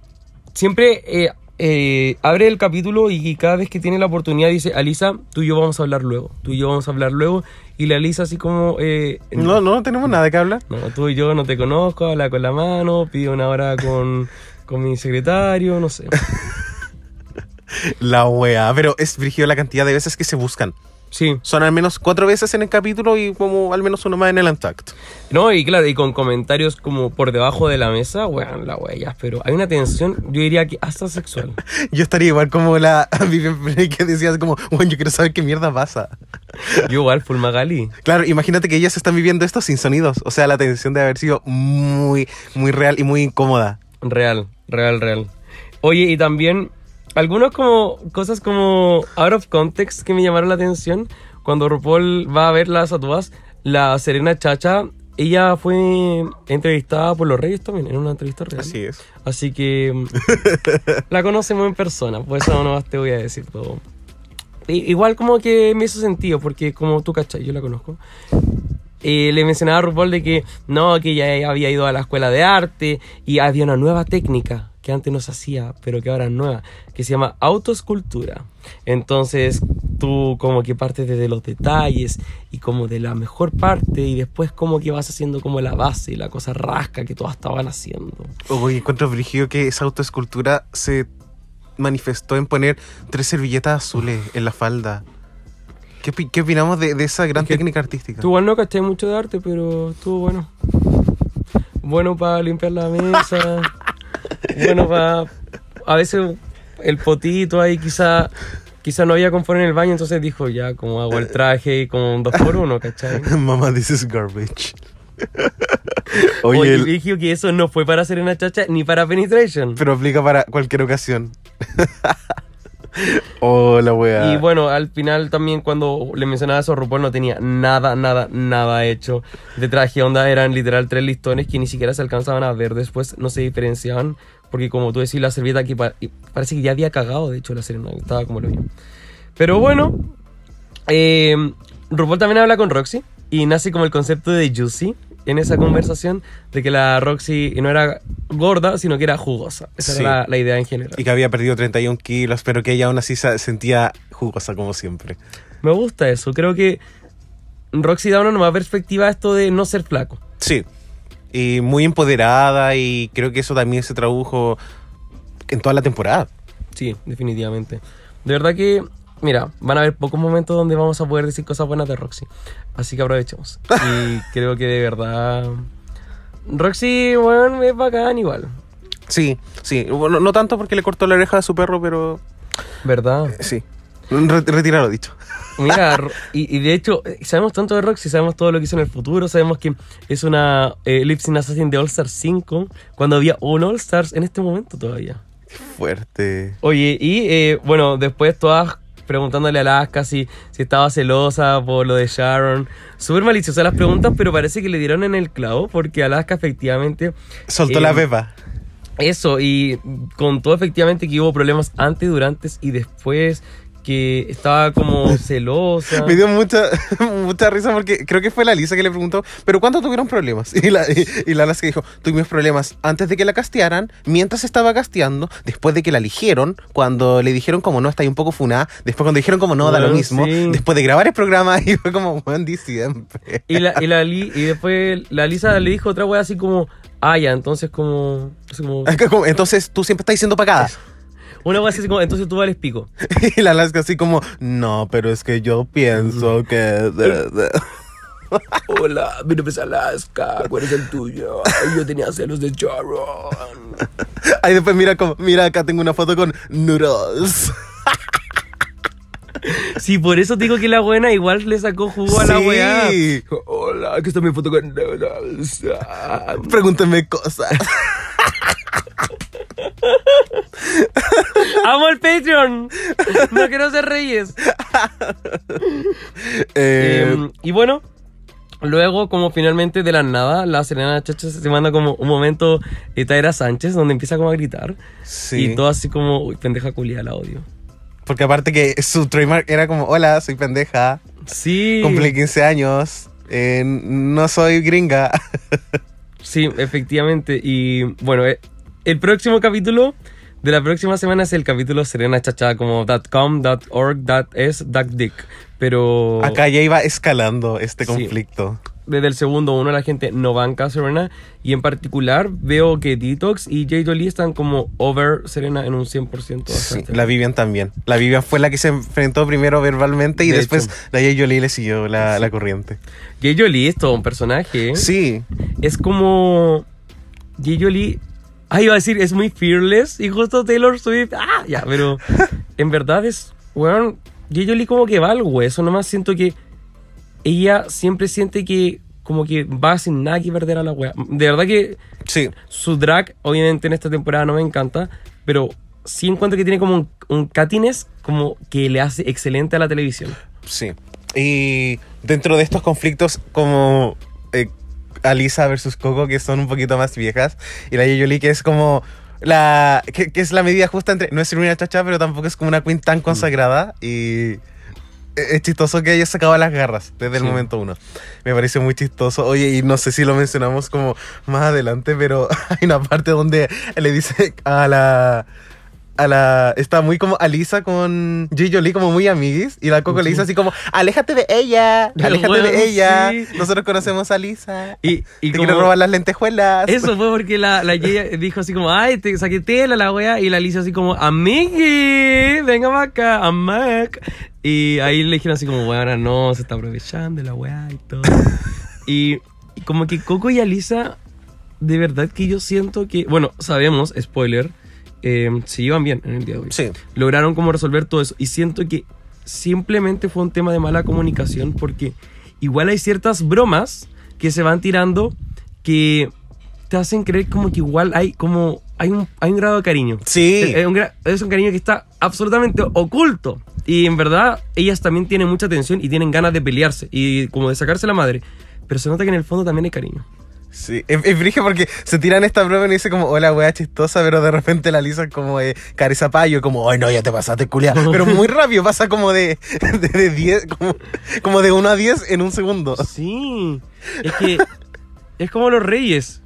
S1: siempre eh, eh, abre el capítulo y cada vez que tiene la oportunidad dice, Alisa, tú y yo vamos a hablar luego, tú y yo vamos a hablar luego. Y la Alisa así como... eh,
S2: No, no tenemos nada que hablar.
S1: No, tú y yo no te conozco, habla con la mano, pide una hora con, con mi secretario, no sé. [LAUGHS]
S2: La wea. Pero es brígido la cantidad de veces que se buscan.
S1: Sí.
S2: Son al menos cuatro veces en el capítulo y como al menos uno más en el Untucked.
S1: No, y claro, y con comentarios como por debajo de la mesa, weón, la huella. Pero hay una tensión, yo diría que hasta sexual. [LAUGHS]
S2: Yo estaría igual como la [LAUGHS] Vivian que decía como, bueno, yo quiero saber qué mierda pasa.
S1: Yo igual, Full Magali.
S2: Claro, imagínate que ellas están viviendo esto sin sonidos. O sea, la tensión debe haber sido muy, muy real y muy incómoda.
S1: Real, real, real. Oye, y también algunas como cosas como out of context que me llamaron la atención. Cuando RuPaul va a ver las atuas, la Serena Chacha, ella fue entrevistada por los Reyes también, en una entrevista real.
S2: Así es.
S1: Así que mm, [LAUGHS] la conocemos en persona, por eso no más te voy a decir todo. I- Igual como que me hizo sentido, porque como tú cachai, yo la conozco. Eh, le mencionaba a RuPaul de que no, que ella había ido a la escuela de arte y había una nueva técnica que antes no se hacía, pero que ahora es nueva, que se llama autoescultura. Entonces tú como que partes desde los detalles y como de la mejor parte y después como que vas haciendo como la base y la cosa rasca que todas estaban haciendo.
S2: Uy, encuentro brígido que esa autoescultura se manifestó en poner tres servilletas azules en la falda. ¿Qué, qué opinamos de, de esa gran
S1: Es que
S2: técnica artística?
S1: Tú igual no caché mucho de arte, pero estuvo bueno. Bueno para limpiar la mesa. [LAUGHS] bueno para... A veces el potito ahí quizá... Quizá no había confort en el baño, entonces dijo, ya, como hago el traje y como un 2 por 1 ¿cachai? [LAUGHS]
S2: Mamá, this is garbage. [LAUGHS] Oye,
S1: Oye,
S2: el-
S1: dije que eso no fue para hacer una chacha ni para penetration.
S2: pero aplica para cualquier ocasión. [LAUGHS] oh, la wea.
S1: Y bueno, al final también cuando le mencionaba eso, RuPaul no tenía nada, nada, nada hecho de traje. Onda eran literal tres listones que ni siquiera se alcanzaban a ver después, no se diferenciaban. Porque como tú decís, la servilleta aquí parece que ya había cagado, de hecho, la serena. Estaba como lo mismo. Pero bueno, eh, RuPaul también habla con Roxy y nace como el concepto de Juicy en esa conversación de que la Roxy no era gorda, sino que era jugosa. Esa
S2: Sí.
S1: era la, la idea en general.
S2: Y que había perdido 31 kilos, pero que ella aún así se sentía jugosa como siempre.
S1: Me gusta eso. Creo que Roxy da una nueva perspectiva a esto de no ser flaco.
S2: Sí. Y muy empoderada y creo que eso también se tradujo en toda la temporada.
S1: Sí, definitivamente. De verdad que, mira, van a haber pocos momentos donde vamos a poder decir cosas buenas de Roxy. Así que aprovechemos. Y [LAUGHS] creo que de verdad. Roxy, bueno, es bacán igual.
S2: Sí, sí. Bueno, no tanto porque le cortó la oreja a su perro, pero
S1: ¿Verdad?
S2: sí. Re- retira lo dicho. [LAUGHS]
S1: Mira, y, y de hecho, eh, sabemos tanto de Roxy, sabemos todo lo que hizo en el futuro, sabemos que es una eh, Lip Sync Assassin de All Stars 5, cuando había un All Stars en este momento todavía.
S2: Fuerte.
S1: Oye, y eh, bueno, después todas preguntándole a Alaska si, si estaba celosa por lo de Sharon. Súper maliciosas las preguntas, pero parece que le dieron en el clavo porque Alaska efectivamente...
S2: Soltó
S1: Eh,
S2: la beba.
S1: Eso, y contó efectivamente que hubo problemas antes, durante y después, que estaba como [LAUGHS] celosa.
S2: Me dio mucha, [LAUGHS] mucha risa porque creo que fue la Lisa que le preguntó, ¿pero cuánto tuvieron problemas? [LAUGHS] Y la, y, y la Alaska dijo, tuvimos problemas antes de que la castearan, mientras estaba casteando, después de que la eligieron, cuando le dijeron como no, está ahí un poco funada, después cuando dijeron como no, da lo mismo,
S1: sí.
S2: después de grabar el programa y fue como buen diciembre.
S1: Y, la, y, la y después la Lisa le dijo otra wea así como, ah, ya, entonces como...
S2: Entonces tú siempre estás diciendo pagada.
S1: Una wea así como, entonces tú vales pico. [LAUGHS]
S2: Y la Alaska así como, no, pero es que yo pienso que... de- de-". [LAUGHS]
S1: Hola, mi nombre es Alaska, ¿cuál es el tuyo? Ay, yo tenía celos de Sharon. [LAUGHS]
S2: Ahí después mira como, mira acá tengo una foto con Noodles.
S1: Sí, por eso te digo que la buena igual le sacó jugo a la
S2: Sí.
S1: weá. Hola, aquí está mi foto con Noodles. Ah,
S2: Pregúntame cosas. [LAUGHS]
S1: ¡Amo el Patreon! No quiero ser reyes. [LAUGHS]
S2: Eh,
S1: Em, y bueno, luego, como finalmente de la nada, la Serena Chacha se manda como un momento Taira Sánchez, donde empieza como a gritar.
S2: sí.
S1: Y todo así como, uy, pendeja culia, la odio.
S2: Porque aparte que su trademark era como, hola, soy pendeja,
S1: Sí.
S2: cumplí 15 años, eh, no soy gringa. [LAUGHS]
S1: Sí, efectivamente. Y bueno, eh, el próximo capítulo de la próxima semana es el capítulo Serena Chacha, como .com, .org, .es, .dick. Pero
S2: Acá ya iba escalando este
S1: Sí.
S2: conflicto.
S1: desde el segundo uno la gente no banca a Serena. Y en particular veo que Detox y Jay Jolie están como over Serena en un 100%.
S2: Sí, la Vivian también. La Vivian fue la que se enfrentó primero verbalmente y
S1: De
S2: después
S1: hecho.
S2: la Jay Jolie le siguió la, la corriente.
S1: Jay Jolie es todo un personaje.
S2: Sí,
S1: Es como. Jay Jolie. Ah, iba a decir, es muy fearless. Y justo Taylor Swift. Ah, ya, pero. [LAUGHS] en verdad es. Weón. Jay Jolie como que va al hueso. Nomás siento que. Ella siempre siente que. Como que va sin nada que perder a la wea. De verdad que
S2: sí.
S1: su drag, obviamente en esta temporada no me encanta. Pero sí encuentro que tiene como un, un cattiness como que le hace excelente a la televisión.
S2: Sí. Y dentro de estos conflictos como eh, Alisa versus Coco, que son un poquito más viejas, y la Yeyoli, que es como la que, que es la medida justa entre no es una chacha, pero tampoco es como una queen tan consagrada y e- es chistoso que haya sacado las garras desde el
S1: Sí.
S2: momento uno. Me parece muy chistoso. Oye, y no sé si lo mencionamos como más adelante, pero [LAUGHS] hay una parte donde le dice a la a la. Está muy como Alisa con G. Jolie, como muy amiguis. Y la Coco le dice así como: Aléjate de ella, [LAUGHS] aléjate
S1: Bueno,
S2: de ella.
S1: sí.
S2: Nosotros conocemos a Alisa.
S1: Y, y
S2: Te
S1: como-
S2: quiero robar las lentejuelas.
S1: Eso fue porque la, la [LAUGHS] dijo así como, ay, te saqué tela la wea. Y la Lisa así como, amigui, venga para acá, a Mac. Y ahí le dijeron así como, bueno, no, se está aprovechando la wea y todo. [LAUGHS] y, y como que Coco y Alisa, de verdad que yo siento que, bueno, sabemos, spoiler, eh, se llevan bien en el día de hoy.
S2: Sí.
S1: Lograron como resolver todo eso. Y siento que simplemente fue un tema de mala comunicación porque igual hay ciertas bromas que se van tirando que te hacen creer como que igual hay como hay un, hay un grado de cariño.
S2: Sí.
S1: Es un, gra- es un cariño que está absolutamente oculto. Y en verdad, ellas también tienen mucha tensión y tienen ganas de pelearse y como de sacarse la madre. Pero se nota que en el fondo también hay cariño.
S2: Sí, es, es porque se tiran esta broma y dice como, hola, wea chistosa, pero de repente la Lisa como zapallo, como, ay, no, ya te pasaste, culia. [LAUGHS] Pero muy rápido, pasa como de, [LAUGHS] de, de 10, como, como de 1 a 10 en un segundo.
S1: Sí. Es que es como los reyes.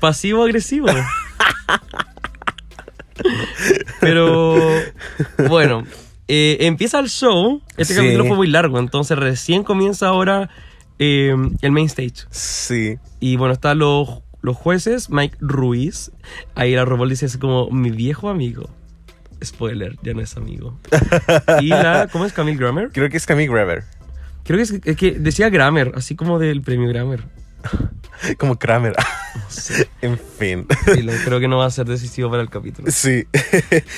S1: Pasivo-agresivo. Pero bueno, eh, empieza el show. Este
S2: Sí.
S1: capítulo fue muy largo, entonces recién comienza ahora eh, el main stage.
S2: Sí.
S1: Y bueno, están los, los jueces, Mike Ruiz. Ahí la RuPaul dice así como, mi viejo amigo. Spoiler, ya no es amigo. [LAUGHS] Y la, ¿cómo es Camille Grammer?
S2: Creo que es Camille Graver.
S1: Creo que es, es que decía Grammer, así como del premio Grammer. [LAUGHS]
S2: Como Kramer.
S1: No sé. [LAUGHS]
S2: en fin.
S1: Sí, creo que no va a ser decisivo para el capítulo.
S2: Sí.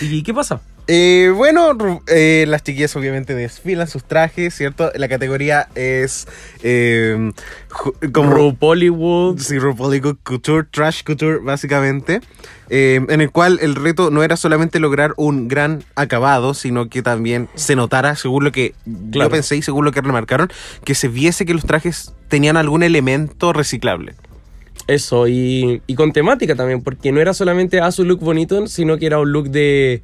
S1: ¿Y qué pasa?
S2: Eh, bueno, eh, las chiquillas obviamente desfilan sus trajes, ¿cierto? La categoría es eh, ju- como...
S1: RuPollywood.
S2: Sí, RuPaul Couture, Trash Couture, básicamente. eh, en el cual el reto no era solamente lograr un gran acabado, sino que también se notara, según lo que
S1: Claro.
S2: yo pensé y según lo que remarcaron, que se viese que los trajes tenían algún elemento reciclable.
S1: Eso, y, y con temática también, porque no era solamente a su look bonito, sino que era un look de.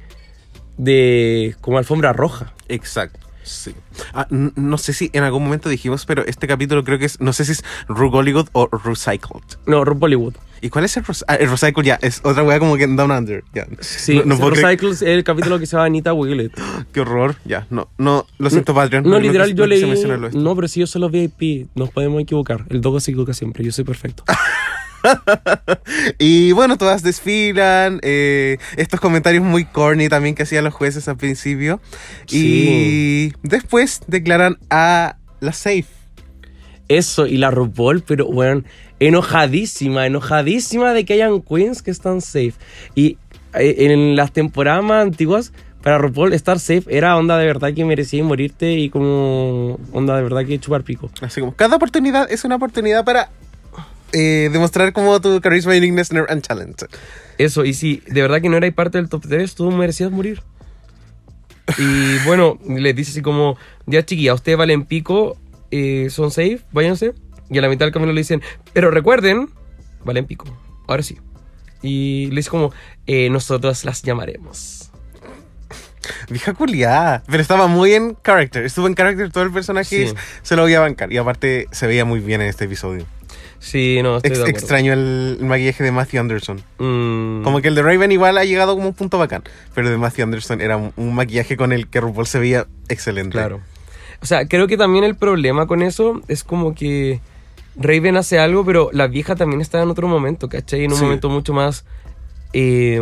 S1: De. como alfombra roja.
S2: Exacto. Sí. Ah, no sé si en algún momento dijimos, pero este capítulo creo que es, no sé si es Rugoligood o Recycled.
S1: No, RuPollywood.
S2: ¿Y cuál es el, ah, el Recycled? Ya, es otra weá como que Down Under. Ya.
S1: Sí,
S2: no, no
S1: es el capítulo que se llama Anita Wiglet. [GASPS]
S2: Qué horror. Ya, no, no, lo siento, Patreon.
S1: No, literal, yo leí. No, pero si yo soy los VIP, nos podemos equivocar. El dogo se equivoca siempre, yo soy perfecto. [LAUGHS] [LAUGHS]
S2: Y bueno, todas desfilan. eh, estos comentarios muy corny también que hacían los jueces al principio. Y después declaran a la safe.
S1: Eso, y la RuPaul, pero bueno, enojadísima, enojadísima de que hayan queens que están safe. Y eh, en las temporadas más antiguas, para RuPaul estar safe era onda de verdad que merecía morirte y como onda de verdad que chupar pico.
S2: Así como, cada oportunidad es una oportunidad para eh, demostrar como tu carisma, uniqueness and talent.
S1: Eso, y si de verdad que no erais parte del top 3, tú merecías morir. Y bueno, les dice así como, ya chiquilla, ustedes valen pico, eh, son safe, váyanse. Y a la mitad del camino le dicen, pero recuerden, valen pico, ahora sí. Y le dice como, eh, nosotros las llamaremos.
S2: Vieja culiada. Pero estaba muy en character. Estuvo en character todo el personaje.
S1: Sí.
S2: Se lo voy a bancar. Y aparte se veía muy bien en este episodio.
S1: Sí, no, estoy
S2: Ex-
S1: de
S2: extraño el, el maquillaje de Matthew Anderson.
S1: Mm,
S2: Como que el de Raven igual ha llegado como un punto bacán. Pero el de Matthew Anderson era un, un maquillaje con el que RuPaul se veía excelente.
S1: Claro. O sea, creo que también el problema con eso es como que Raven hace algo, pero la vieja también está en otro momento, ¿cachai? En un
S2: Sí.
S1: momento mucho más eh,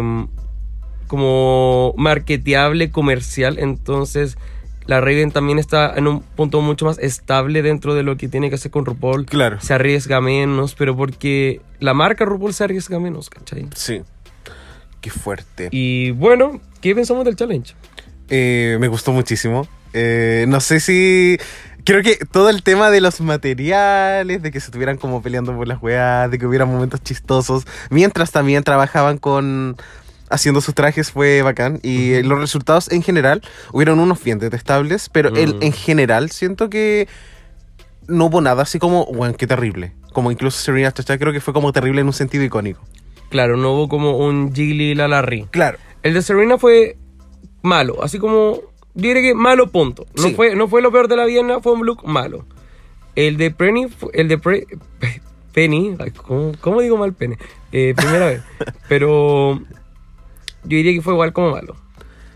S1: como marketeable, comercial. Entonces, la Raven también está en un punto mucho más estable dentro de lo que tiene que hacer con RuPaul.
S2: Claro.
S1: Se arriesga menos, pero porque la marca RuPaul se arriesga menos, ¿cachai?
S2: Sí. Qué fuerte.
S1: Y bueno, ¿qué pensamos del challenge?
S2: Eh, me gustó muchísimo. Eh, no sé si. Creo que todo el tema de los materiales, de que se estuvieran como peleando por las weas, de que hubiera momentos chistosos, mientras también trabajaban con. Haciendo sus trajes fue bacán. Y eh, los resultados en general, hubieron unos bien detestables, pero el-
S1: Mm.
S2: en general siento que no hubo nada así como, bueno, qué terrible. Como incluso Serena Chacha creo que fue como terrible en un sentido icónico.
S1: Claro, no hubo como un Jiggly la Larry.
S2: Claro.
S1: El de Serena fue malo, así como diría que malo punto. No
S2: Sí.
S1: fue no fue lo peor de la Viena, fue un look malo. El de Penny, el de Pre- Pe- [LAUGHS] Penny, ay, ¿cómo, cómo digo mal Penny? Eh, primera vez. [LAUGHS] Pero yo diría que fue igual como malo.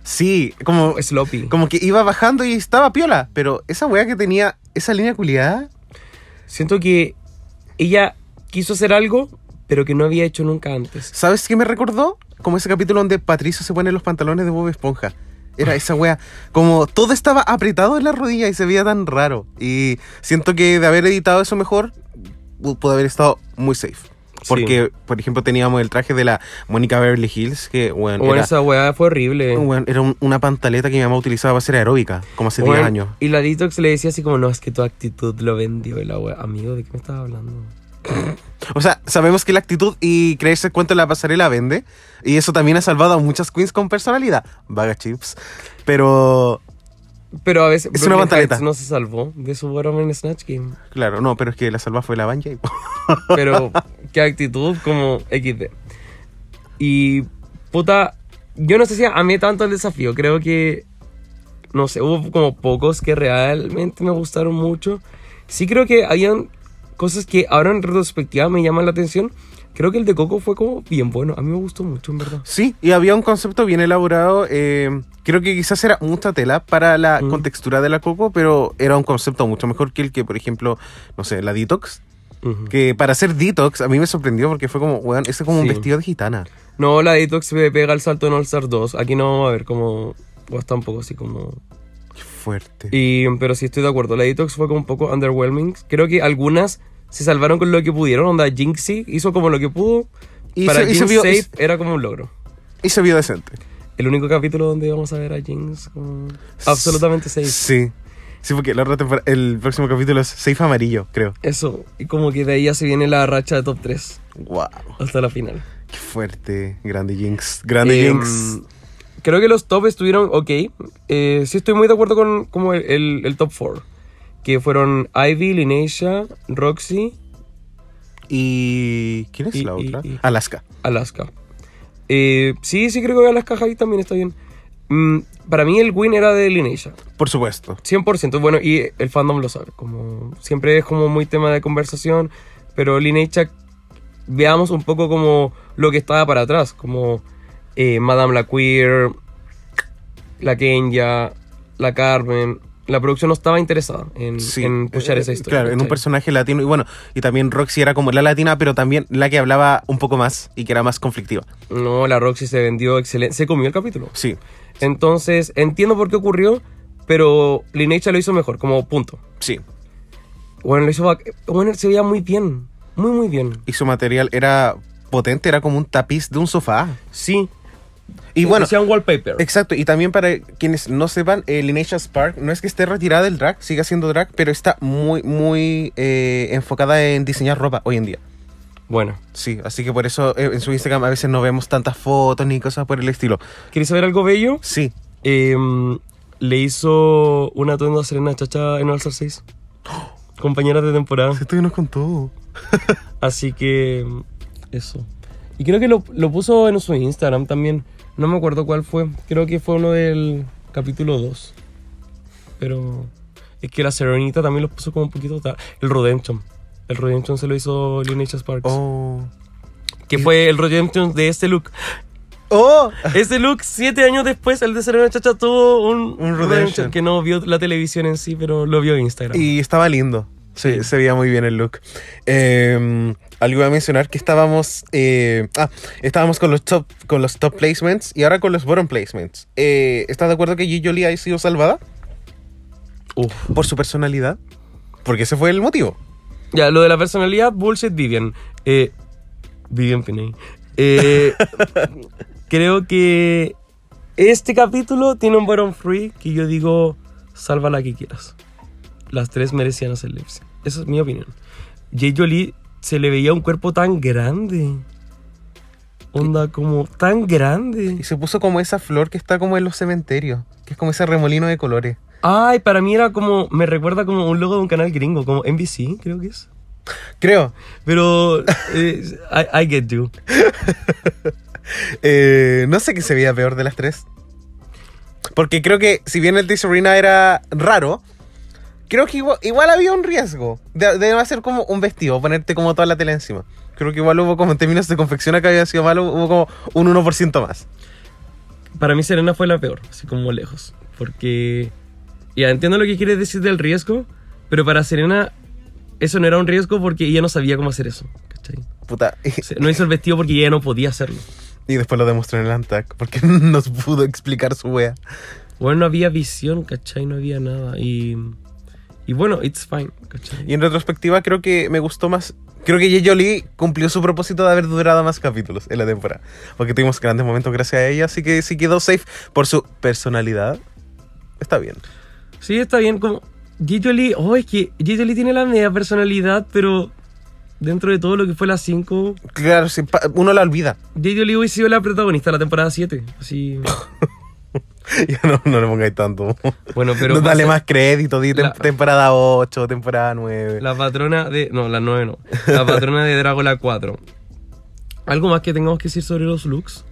S2: Sí, como,
S1: Sloppy.
S2: como que iba bajando y estaba piola, pero esa wea que tenía esa línea culiada.
S1: Siento que ella quiso hacer algo, pero que no había hecho nunca antes.
S2: ¿Sabes qué me recordó? Como ese capítulo donde Patricio se pone los pantalones de Bob Esponja. Era esa wea. Como todo estaba apretado en la rodilla y se veía tan raro. Y siento que de haber editado eso mejor, pu- pudo haber estado muy safe. Porque, por ejemplo, teníamos el traje de la Mónica Beverly Hills, que, bueno,
S1: Bueno,
S2: era,
S1: esa weá fue horrible.
S2: era un- una pantaleta que mi mamá utilizaba para hacer aeróbica, como hace 10
S1: Bueno,
S2: años.
S1: Y la Detox le decía así como, no, es que tu actitud lo vendió. Y la wea, amigo, ¿de qué me estás hablando? [LAUGHS]
S2: O sea, sabemos que la actitud y creerse el cuento de la pasarela vende. Y eso también ha salvado a muchas queens con personalidad. Vaga chips. Pero,
S1: Pero a veces
S2: Es una
S1: Brooklyn
S2: pantaleta.
S1: Heights no se salvó de su broma en Snatch Game.
S2: claro, no, pero es que la salva fue la Banja. [LAUGHS] y-
S1: Pero qué actitud como XD. Y puta, yo no sé si amé tanto el desafío. Creo que, no sé, hubo como pocos que realmente me gustaron mucho. Sí creo que habían cosas que ahora en retrospectiva me llaman la atención. Creo que el de Coco fue como bien bueno. A mí me gustó mucho, en verdad.
S2: Sí, y había un concepto bien elaborado. eh, creo que quizás era mucha tela para la
S1: Mm.
S2: contextura de la Coco, pero era un concepto mucho mejor que el que, por ejemplo, no sé, la Detox. Que para hacer Detox a mí me sorprendió porque fue como, weón, ese es como un vestido de gitana.
S1: No, la Detox me pega el salto en All Star 2. Aquí no vamos a ver como... O está un poco así como...
S2: Qué fuerte.
S1: Y, pero sí estoy de acuerdo. La Detox fue como un poco underwhelming. Creo que algunas se salvaron con lo que pudieron. Onda, Jinxie hizo como lo que pudo.
S2: Y
S1: Para
S2: se- y se
S1: Jinx
S2: vio-
S1: Safe era como un logro.
S2: Y se vio decente.
S1: El único capítulo donde vamos a ver a Jinx como absolutamente safe.
S2: Sí. Sí, porque la otra temporada- el próximo capítulo es Safe Amarillo, creo.
S1: Eso. Y como que de ahí ya se viene la racha de top 3
S2: Wow.
S1: hasta la final.
S2: Qué fuerte. Grande Jinx. Grande
S1: Em,
S2: Jinx.
S1: Creo que los top estuvieron ok. Eh, sí estoy muy de acuerdo con como el, el- el top 4. Que fueron Ivy, Lineisha, Roxy,
S2: ¿Y quién es
S1: y-
S2: la otra?
S1: y-
S2: Alaska.
S1: Alaska. Eh, sí, sí creo que Alaska High también está bien. Mm, para mí el win era de Lineisha.
S2: Por supuesto.
S1: 100%. Bueno, y el fandom lo sabe. Como siempre es como muy tema de conversación. Pero Lineisha, veamos un poco como lo que estaba para atrás. Como eh, Madame la Queer, la Kenya, la Carmen. La producción no estaba interesada en,
S2: Sí.
S1: en pushar
S2: Eh,
S1: esa historia.
S2: Claro, en un personaje latino. Y bueno, y también Roxy era como la latina, pero también la que hablaba un poco más y que era más conflictiva.
S1: No, la Roxy se vendió excelente. Se comió el capítulo.
S2: Sí,
S1: Entonces, entiendo por qué ocurrió, pero Lineage lo hizo mejor, como punto.
S2: sí.
S1: Bueno, lo hizo. Bueno, se veía muy bien. Muy, muy bien.
S2: Y su material era potente, era como un tapiz de un sofá.
S1: Sí.
S2: Y bueno,
S1: Hacía un wallpaper.
S2: Exacto, y también para quienes no sepan, eh, Lineage Spark no es que esté retirada del drag, sigue haciendo drag, pero está muy, muy eh, enfocada en diseñar ropa hoy en día.
S1: Bueno,
S2: Sí, así que por eso eh, en su Instagram a veces no vemos tantas fotos ni cosas por el estilo.
S1: ¿quieres saber algo bello?
S2: Sí,
S1: Em, le hizo una atuendo a Serena Chacha en All Star 6. [GASPS] Compañeras de temporada.
S2: ya nos contó. [LAUGHS]
S1: Así que. Eso. Y creo que lo, lo puso en su Instagram también. No me acuerdo cuál fue. Creo que fue uno del capítulo 2. Pero. Es que la Serenita también lo puso como un poquito tarde. El Redemption. El Redemption se lo hizo Lineage Sparks.
S2: Oh.
S1: Que fue el Redemption de este look.
S2: ¡Oh! [LAUGHS]
S1: Este look, siete años después, el de Serena Chacha tuvo un,
S2: Un Redemption.
S1: que no vio la televisión en sí, pero lo vio en Instagram.
S2: Y estaba lindo. Sí, se veía muy bien el look. Eh, algo iba a mencionar que estábamos. eh, ah, estábamos con los top, con los top placements y ahora con los bottom placements. Eh, ¿Estás de acuerdo que G. Jolie ha sido salvada
S1: Uf.
S2: por su personalidad? Porque ese fue el motivo.
S1: Ya, lo de la personalidad, bullshit Vivian. Eh, Vivian Pinay. Eh, [LAUGHS] creo que este capítulo tiene un bottom free que yo digo, salva la que quieras. Las tres merecían hacer lip sync. Esa es mi opinión. Jay Jolie se le veía un cuerpo tan grande. Onda como tan grande.
S2: Y se puso como esa flor que está como en los cementerios, que es como ese remolino de colores.
S1: Ay, para mí era como, me recuerda como un logo de un canal gringo, como NBC, creo que es.
S2: Creo.
S1: Pero, eh, I, I get you. [LAUGHS]
S2: Eh, no sé qué se veía peor de las tres. Porque creo que si bien el de Serena era raro, creo que igual, igual había un riesgo de, de hacer como un vestido, ponerte como toda la tela encima. Creo que igual hubo como en términos de confección acá había sido malo, hubo como un 1% más.
S1: Para mí Serena fue la peor, así como lejos. Porque, ya entiendo lo que quieres decir del riesgo, pero para Serena eso no era un riesgo porque ella no sabía cómo hacer eso. ¿cachai?
S2: Puta.
S1: O sea, no hizo el vestido porque ella no podía hacerlo.
S2: Y después lo demostró en el Antac, porque [LAUGHS] nos pudo explicar su wea.
S1: Bueno, no había visión, ¿cachai? No había nada. Y, y bueno, it's fine, ¿cachai?
S2: Y en retrospectiva creo que me gustó más. Creo que Jay Jolie cumplió su propósito de haber durado más capítulos en la temporada. Porque tuvimos grandes momentos gracias a ella. Así que si quedó safe por su personalidad. Está bien.
S1: Sí, está bien. Como Jay Jolie, oh, es que Jay Jolie tiene la media personalidad, pero dentro de todo lo que fue las 5,
S2: Claro, sí, uno la olvida.
S1: Jay Jolie hubiese sido la protagonista de la temporada 7. Así. [LAUGHS] [LAUGHS]
S2: Ya no, no le pongáis tanto.
S1: Bueno, pero.
S2: no, dale más crédito. Di tem-
S1: La-
S2: temporada 8, temporada 9.
S1: La patrona de. No, la 9 no. La patrona de Dragola 4. ¿Algo más que tengamos que decir sobre los looks?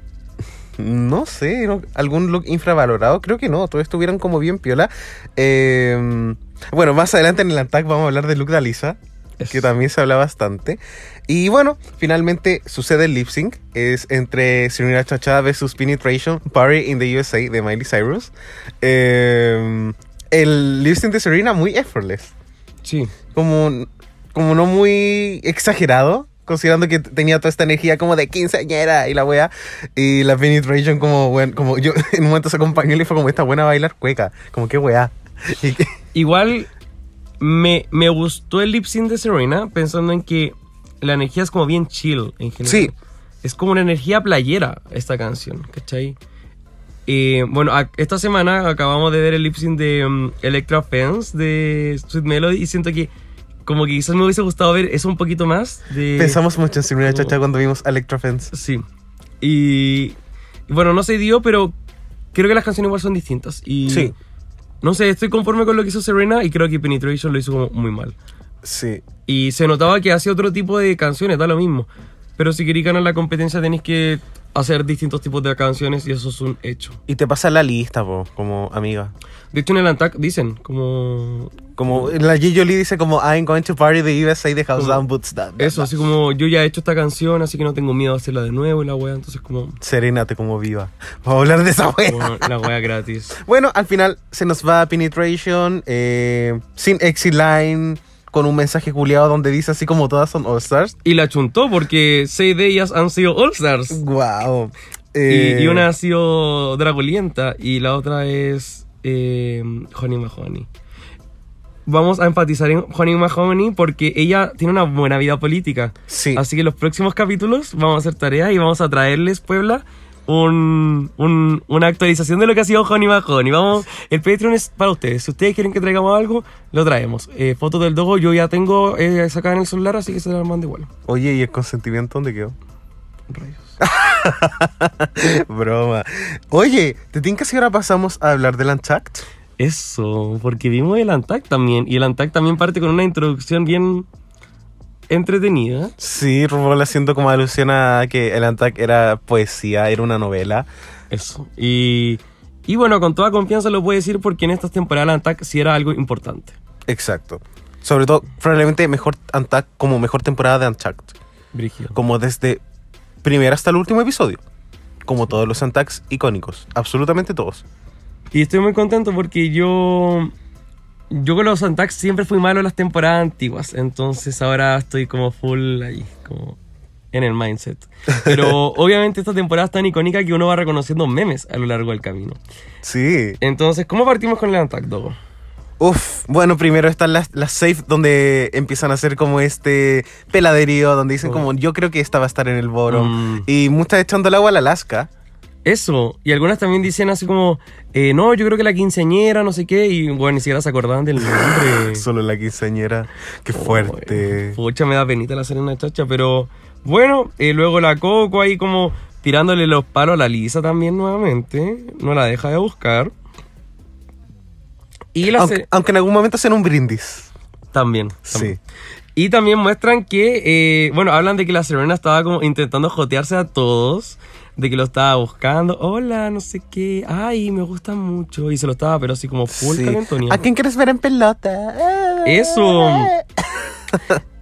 S2: No sé, ¿no? ¿algún look infravalorado? Creo que no, todos estuvieron como bien piola. Eh, bueno, más adelante en el Antac vamos a hablar del look de Alisa, que también se habla bastante. Y bueno, finalmente sucede el lip sync, es entre Serena Chacha versus Penetration, Party in the USA de Miley Cyrus. Eh, el lip sync de Serena muy effortless,
S1: Sí.
S2: como, como no muy exagerado. Considerando que tenía toda esta energía como de quinceañera y la wea. Y la penetration como, bueno, como yo [LAUGHS] en un momento se acompañó y le fue como esta buena a bailar cueca. Como que wea. [LAUGHS] Y que-
S1: Igual me, me gustó el lip sync de Serena pensando en que la energía es como bien chill en general.
S2: Sí.
S1: Es como una energía playera esta canción, ¿cachai? Eh, bueno, esta semana acabamos de ver el lip sync de um, Electra Fence de Sweet Melody y siento que como que quizás me hubiese gustado ver eso un poquito más de...
S2: Pensamos mucho en Serena
S1: como-
S2: Chacha cuando vimos Electra Fence.
S1: Sí. Y, y bueno, no se dio, pero creo que las canciones igual son distintas. Y
S2: Sí.
S1: No sé, estoy conforme con lo que hizo Serena y creo que Penetration lo hizo como muy mal.
S2: Sí.
S1: Y se notaba que hacía otro tipo de canciones, da lo mismo. Pero si queréis ganar la competencia tenéis que hacer distintos tipos de canciones y eso es un hecho.
S2: Y te pasa la lista, po, como amiga.
S1: De hecho en el Antac dicen como...
S2: Como la G. Jolie dice como I'm going to party the USA, the house
S1: Como-
S2: down, boots down.
S1: Eso, así como yo ya he hecho esta canción, así que no tengo miedo a hacerla de nuevo y la wea, entonces como...
S2: Serénate como viva. Vamos a hablar de esa wea.
S1: la wea gratis. [LAUGHS]
S2: Bueno, al final se nos va Penetration eh, sin exit line, con un mensaje culiado donde dice así como todas son All Stars.
S1: Y la chuntó porque seis de ellas han sido All Stars.
S2: Wow.
S1: Y, y una ha sido Dragolienta y la otra es eh, Honey Mahoney. Vamos a enfatizar en Honey Mahoney porque ella tiene una buena vida política.
S2: Sí.
S1: Así que los próximos capítulos vamos a hacer tareas y vamos a traerles, Puebla, un, un- una actualización de lo que ha sido Honey Mahoney. Vamos, el Patreon es para ustedes. Si ustedes quieren que traigamos algo, lo traemos. Eh, fotos del dogo yo ya tengo eh, sacada en el celular, así que se las mando igual.
S2: Oye, ¿y el consentimiento dónde quedó?
S1: Rayos. [LAUGHS]
S2: Broma. Oye, ¿te tinca si ahora pasamos a hablar del Untucked?
S1: Eso, porque vimos el Antac también. Y el Antac también parte con una introducción bien entretenida.
S2: Sí, Rubol haciendo como alusión a que el Untucked era poesía, era una novela.
S1: Eso. Y, y bueno, con toda confianza lo puedo decir porque en estas temporadas el Antac sí era algo importante.
S2: Exacto. Sobre todo, probablemente mejor Untucked como mejor temporada de.
S1: Brígido.
S2: Como desde primero hasta el último episodio. Como todos los Untucks icónicos. Absolutamente todos.
S1: Y estoy muy contento porque yo yo con los Antax siempre fui malo en las temporadas antiguas, entonces ahora estoy como full ahí, como en el mindset. Pero [LAUGHS] obviamente esta temporada es tan icónica que uno va reconociendo memes a lo largo del camino.
S2: Sí.
S1: Entonces, ¿cómo partimos con el Antac, Dogo?
S2: Uf, bueno, primero están las, las safe donde empiezan a hacer como este peladerío, donde dicen
S1: Oh.
S2: como yo creo que esta va a estar en el bottom.
S1: Mm.
S2: Y muchas echando el agua a la Alaska.
S1: Eso, y algunas también dicen así como, eh, no, yo creo que la quinceañera, no sé qué, y bueno, ni siquiera se acordaban del nombre. [LAUGHS]
S2: Solo la quinceañera. Qué fuerte.
S1: Pucha, me da penita la Serena Chacha, pero bueno, eh, luego la Coco ahí como tirándole los palos a la Lisa también nuevamente, no la deja de buscar. Y la
S2: Aunque, en algún momento hacen un brindis.
S1: también,
S2: Sí.
S1: Y también muestran que, eh, bueno, hablan de que la Serena estaba como intentando jotearse a todos, de que lo estaba buscando, hola, no sé qué, ay, me gusta mucho, y se lo estaba, pero así como full
S2: Sí. ¿A quién quieres ver en pelota?
S1: Eso. [LAUGHS]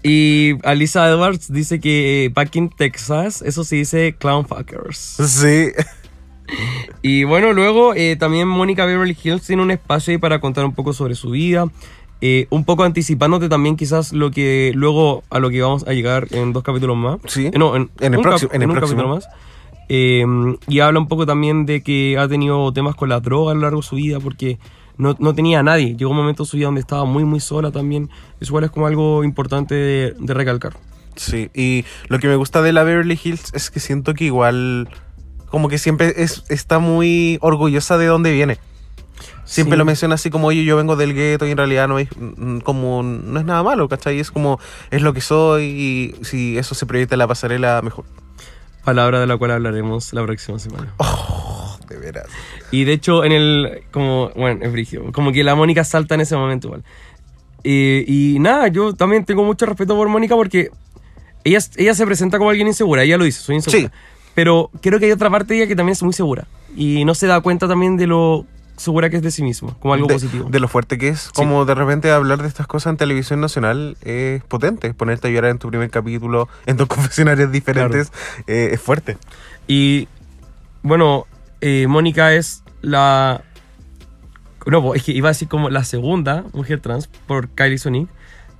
S1: Y Alisa Edwards dice que eh, back in Texas, eso se dice clownfuckers.
S2: Sí.
S1: Y bueno, luego eh, también Mónica Beverly Hills tiene un espacio ahí para contar un poco sobre su vida. eh, un poco anticipándote también quizás lo que luego a lo que vamos a llegar en dos capítulos más.
S2: Sí.
S1: Eh, no, en,
S2: En el próximo- en el
S1: un
S2: próximo.
S1: capítulo más. Eh, y habla un poco también de que ha tenido temas con la droga a lo largo de su vida porque no, no tenía a nadie. Llegó un momento en su vida donde estaba muy, muy sola también. Eso igual es como algo importante de, de recalcar.
S2: Sí, y lo que me gusta de la Beverly Hills es que siento que igual, como que siempre es, está muy orgullosa de dónde viene. Siempre
S1: Sí.
S2: lo menciona así como, oye, yo vengo del gueto y en realidad no es mm, como, no es nada malo, ¿cachai? Es como, es lo que soy y si eso se proyecta en la pasarela, mejor.
S1: Palabra de la cual hablaremos la próxima semana.
S2: Oh, de veras.
S1: Y de hecho, en el. Como. Bueno, es brígido. Como que la Mónica salta en ese momento igual. Eh, y nada, yo también tengo mucho respeto por Mónica porque ella, ella se presenta como alguien insegura. Ella lo dice, soy insegura.
S2: Sí.
S1: Pero creo que hay otra parte de ella que también es muy segura. Y no se da cuenta también de lo segura que es de sí misma, como algo
S2: de,
S1: positivo.
S2: de lo fuerte que es, como de repente hablar de estas cosas en televisión nacional es potente. Ponerte a llorar en tu primer capítulo, [LAUGHS] en dos confesionarios diferentes, eh, es fuerte.
S1: Y bueno, eh, Mónica es la. No, es que iba a decir como la segunda mujer trans por Kylie Sonic,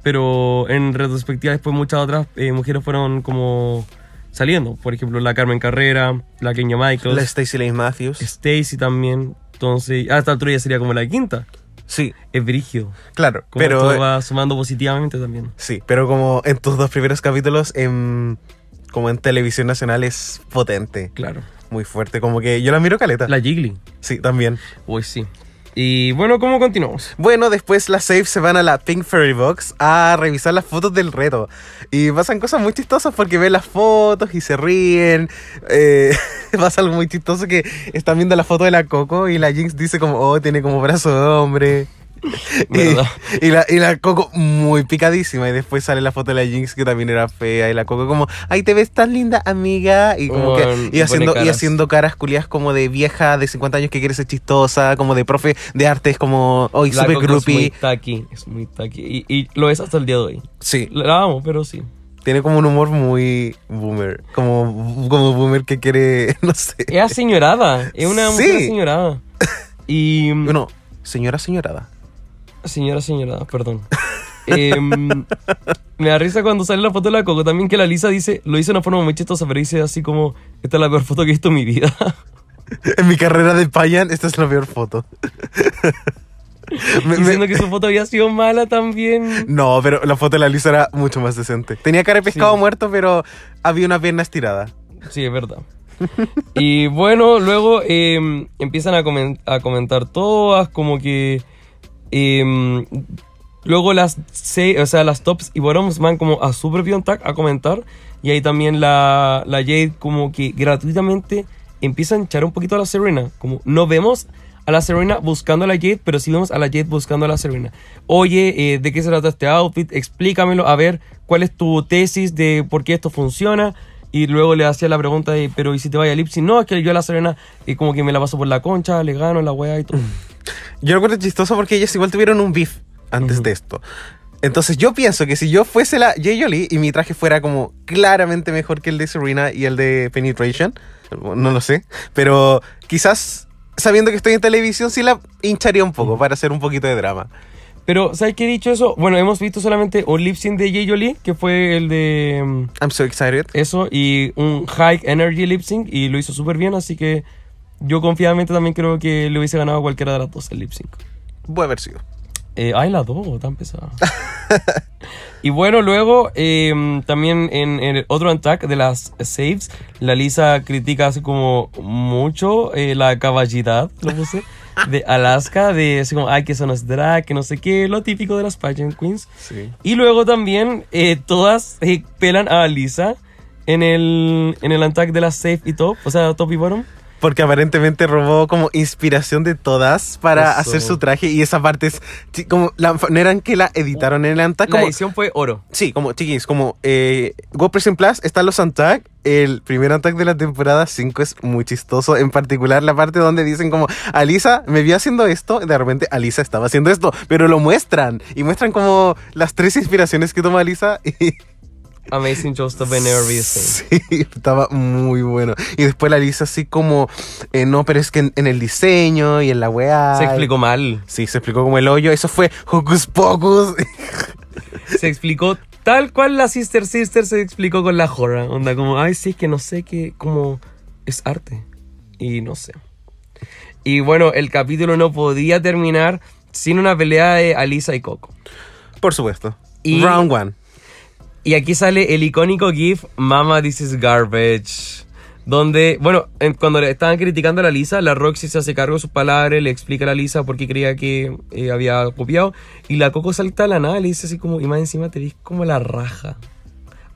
S1: pero en retrospectiva después muchas otras eh, mujeres fueron como saliendo. Por ejemplo, la Carmen Carrera, la Kenya Michaels,
S2: La Stacey Lane Matthews.
S1: Stacy también. Entonces, a esta altura ya sería como la quinta.
S2: Sí,
S1: Es brigio.
S2: claro.
S1: Como
S2: pero
S1: todo va sumando positivamente también.
S2: Sí, pero como en tus dos primeros capítulos, en, como en televisión nacional es potente,
S1: Claro.
S2: muy fuerte, como que yo la miro caleta.
S1: La Jiggly.
S2: Sí, también.
S1: Uy, sí. Y bueno, ¿cómo continuamos?
S2: Bueno, después las safe se van a la Pink Fairy Box a revisar las fotos del reto. Y pasan cosas muy chistosas porque ven las fotos y se ríen. Eh, [LAUGHS] pasa algo muy chistoso que están viendo la foto de la Coco y la Jinx dice como, oh, tiene como brazo de hombre. Y, y la, y la Coco muy picadísima. Y después sale la foto de la Jinx que también era fea. Y la Coco como, ay, te ves tan linda, amiga. Y como que, y haciendo, y
S1: caras.
S2: haciendo caras culiadas como de vieja de 50 años que quiere ser chistosa, como de profe de artes, como, hoy
S1: La
S2: super
S1: Coco Es muy
S2: groupie.
S1: taqui, es muy taqui. Y, y lo es hasta el día de hoy.
S2: Sí,
S1: La amo, pero sí.
S2: tiene como un humor muy boomer. Como, como boomer que quiere, [LAUGHS] no sé.
S1: Es aseñorada, es una
S2: Sí.
S1: mujer aseñorada. [LAUGHS] Y.
S2: Bueno, señora, señorada.
S1: Señora, señorada, perdón. [LAUGHS] Em, me da risa cuando sale la foto de la Coco también que la Lisa dice, lo hizo de una forma muy chistosa, pero dice así como, esta es la peor foto que he visto en mi vida. [LAUGHS]
S2: En mi carrera de Payan, esta es la peor foto. [LAUGHS] Me- me-
S1: Diciendo que su foto había sido mala también.
S2: No, pero la foto de la Lisa era mucho más decente. Tenía cara de pescado
S1: Sí.
S2: muerto, pero había una pierna estirada.
S1: Sí, es verdad. Y bueno, luego em, empiezan a, a comentar todas, como que. Em, luego las seis, o sea, las tops y bottoms van como a su propio tag a comentar. Y ahí también la, la Jade, como que gratuitamente empieza a hinchar un poquito a la Serena. Como no vemos a la Serena buscando a la Jade, pero sí vemos a la Jade buscando a la Serena. Oye, eh, ¿de qué se trata este outfit? Explícamelo, a ver cuál es tu tesis de por qué esto funciona. Y luego le hacía la pregunta de, pero ¿y si te vaya a Lipsy? No, es que yo a la Serena eh, como que me la paso por la concha, le gano la weá y todo.
S2: Yo lo encuentro chistoso porque ellas igual tuvieron un beef antes de esto. Entonces yo pienso que si yo fuese la J. Jolie y mi traje fuera como claramente mejor que el de Serena y el de Penetration, no lo sé, pero quizás sabiendo que estoy en televisión sí la hincharía un poco para hacer un poquito de drama.
S1: Pero, ¿sabes qué he dicho eso? Bueno, hemos visto solamente un lip sync de Jay Jolie, que fue el de mm,
S2: I'm so excited.
S1: eso, y un High Energy lip sync, y lo hizo súper bien, así que yo confiadamente también creo que le hubiese ganado a cualquiera de las dos el lip sync.
S2: Puede haber sido.
S1: Eh, ay, la dos, tan pesada. y bueno, luego eh, también en, en el otro attack de las saves, la Lisa critica así como mucho eh, la caballidad, lo puse, [LAUGHS] de Alaska, de así como, ay, que eso no es drag, que no sé qué, lo típico de las pageant queens.
S2: Sí.
S1: Y luego también eh, todas eh, pelan a Lisa en el, en el attack de las safe y top, o sea, top y bottom.
S2: Porque aparentemente robó como inspiración de todas para
S1: Eso.
S2: hacer su traje y esa parte es como la manera en que la editaron en el Antag.
S1: La
S2: Como,
S1: edición fue oro.
S2: sí, como chiquis, como eh, GoPress Plus están los Antag. El primer Antag de la temporada 5 es muy chistoso, en particular la parte donde dicen como Alisa me vi haciendo esto, y de repente Alisa estaba haciendo esto, pero lo muestran y muestran como las tres inspiraciones que toma Alisa [LAUGHS] y
S1: Amazing Be the Same.
S2: Sí, estaba muy bueno. Y después la Lisa así como, eh, no, pero es que en, en el diseño y en la weá.
S1: Se explicó mal.
S2: Sí, se explicó como el hoyo. Eso fue Hocus Pocus. [LAUGHS]
S1: se explicó tal cual la Sister Sister se explicó con la Jorra. Onda como, ay, sí, es que no sé qué, como es arte. Y no sé. Y bueno, el capítulo no podía terminar sin una pelea de Alisa y Coco.
S2: Por supuesto.
S1: Y-
S2: Round one.
S1: Y aquí sale el icónico GIF Mama, this is garbage. Donde, bueno, en- cuando le estaban criticando a la Lisa, la Roxy se hace cargo de sus palabras, le explica a la Lisa por qué creía que eh, había copiado. Y la Coco salta a la nada y le dice así como, y más encima te ves como la raja.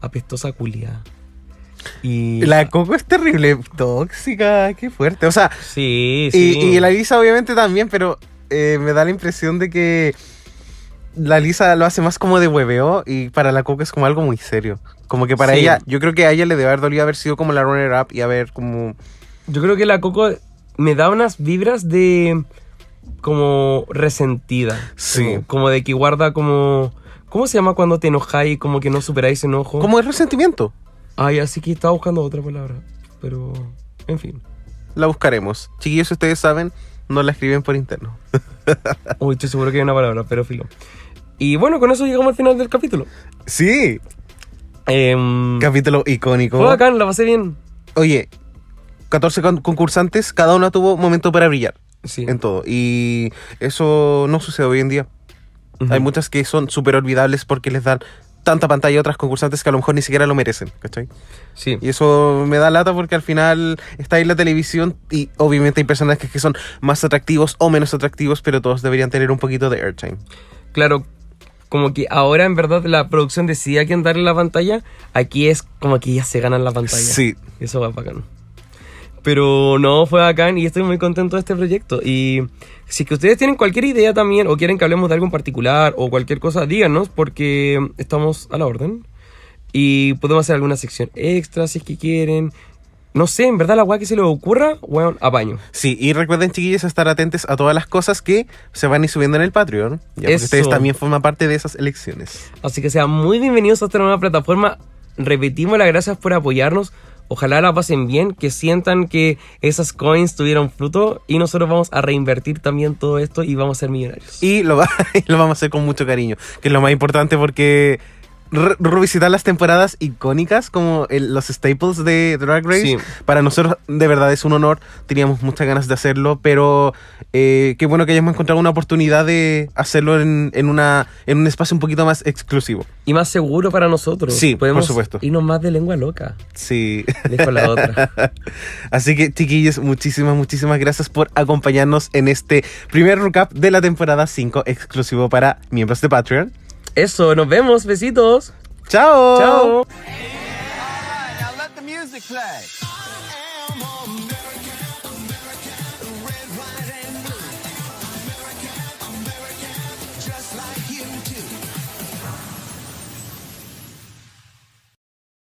S1: Apestosa culia. Y.
S2: La Coco es terrible, tóxica, qué fuerte. O sea,
S1: Sí,
S2: y,
S1: sí.
S2: y la Lisa obviamente también, pero eh, me da la impresión de que la Lisa lo hace más como de hueveo y para la Coco es como algo muy serio. Como que para
S1: Sí.
S2: ella, yo creo que a ella le debe haber dolido haber sido como la runner-up y haber como...
S1: Yo creo que la Coco me da unas vibras de. como resentida.
S2: Sí.
S1: Como, como de que guarda como. ¿Cómo se llama cuando te enojáis y como que no superáis enojo?
S2: Como el resentimiento.
S1: Ay, así que estaba buscando otra palabra. Pero. En fin.
S2: La buscaremos. Chiquillos, si ustedes saben, no la escriben por interno. [LAUGHS]
S1: Uy, estoy seguro que hay una palabra, pero filo. Y bueno, con eso llegamos al final del capítulo.
S2: Sí.
S1: Em,
S2: Capítulo icónico.
S1: fue bacán, la pasé bien.
S2: Oye, 14 con- concursantes, cada una tuvo momento para brillar
S1: Sí.
S2: en todo. Y eso no sucede hoy en día. Hay muchas que son súper olvidables porque les dan tanta pantalla a otras concursantes que a lo mejor ni siquiera lo merecen, ¿cachai?
S1: Sí.
S2: Y eso me da lata porque al final está ahí la televisión y obviamente hay personajes que son más atractivos o menos atractivos, pero todos deberían tener un poquito de airtime.
S1: Claro, como que ahora en verdad la producción decide a quién darle la pantalla. Aquí es como que ya se ganan la pantalla.
S2: Sí.
S1: Eso va bacán. Pero no, fue bacán y estoy muy contento de este proyecto. Y si es que ustedes tienen cualquier idea también o quieren que hablemos de algo en particular o cualquier cosa, díganos porque estamos a la orden. Y podemos hacer alguna sección extra si es que quieren. No sé, en verdad la weá que se les ocurra, weón, apaño.
S2: Sí, y recuerden, chiquillos, estar atentos a todas las cosas que se van a ir subiendo en el Patreon. Ya
S1: Eso.
S2: ustedes también forman parte de esas elecciones.
S1: Así que sean muy bienvenidos a esta nueva plataforma. Repetimos las gracias por apoyarnos. Ojalá la pasen bien, que sientan que esas coins tuvieron fruto y nosotros vamos a reinvertir también todo esto y vamos a ser millonarios.
S2: Y lo, va- [LAUGHS] y lo vamos a hacer con mucho cariño, que es lo más importante porque revisitar las temporadas icónicas como el- los staples de Drag Race,
S1: Sí.
S2: para nosotros de verdad es un honor, teníamos muchas ganas de hacerlo, pero eh, qué bueno que hayamos encontrado una oportunidad de hacerlo en, en una, en un espacio un poquito más exclusivo.
S1: Y más seguro para nosotros.
S2: Sí, por
S1: Podemos
S2: supuesto.
S1: irnos más de lengua loca.
S2: Sí.
S1: La otra. [LAUGHS]
S2: Así que, chiquillos, muchísimas, muchísimas gracias por acompañarnos en este primer recap de la temporada 5 exclusivo para miembros de Patreon.
S1: Eso, nos vemos. Besitos.
S2: ¡Chao!
S1: Chao.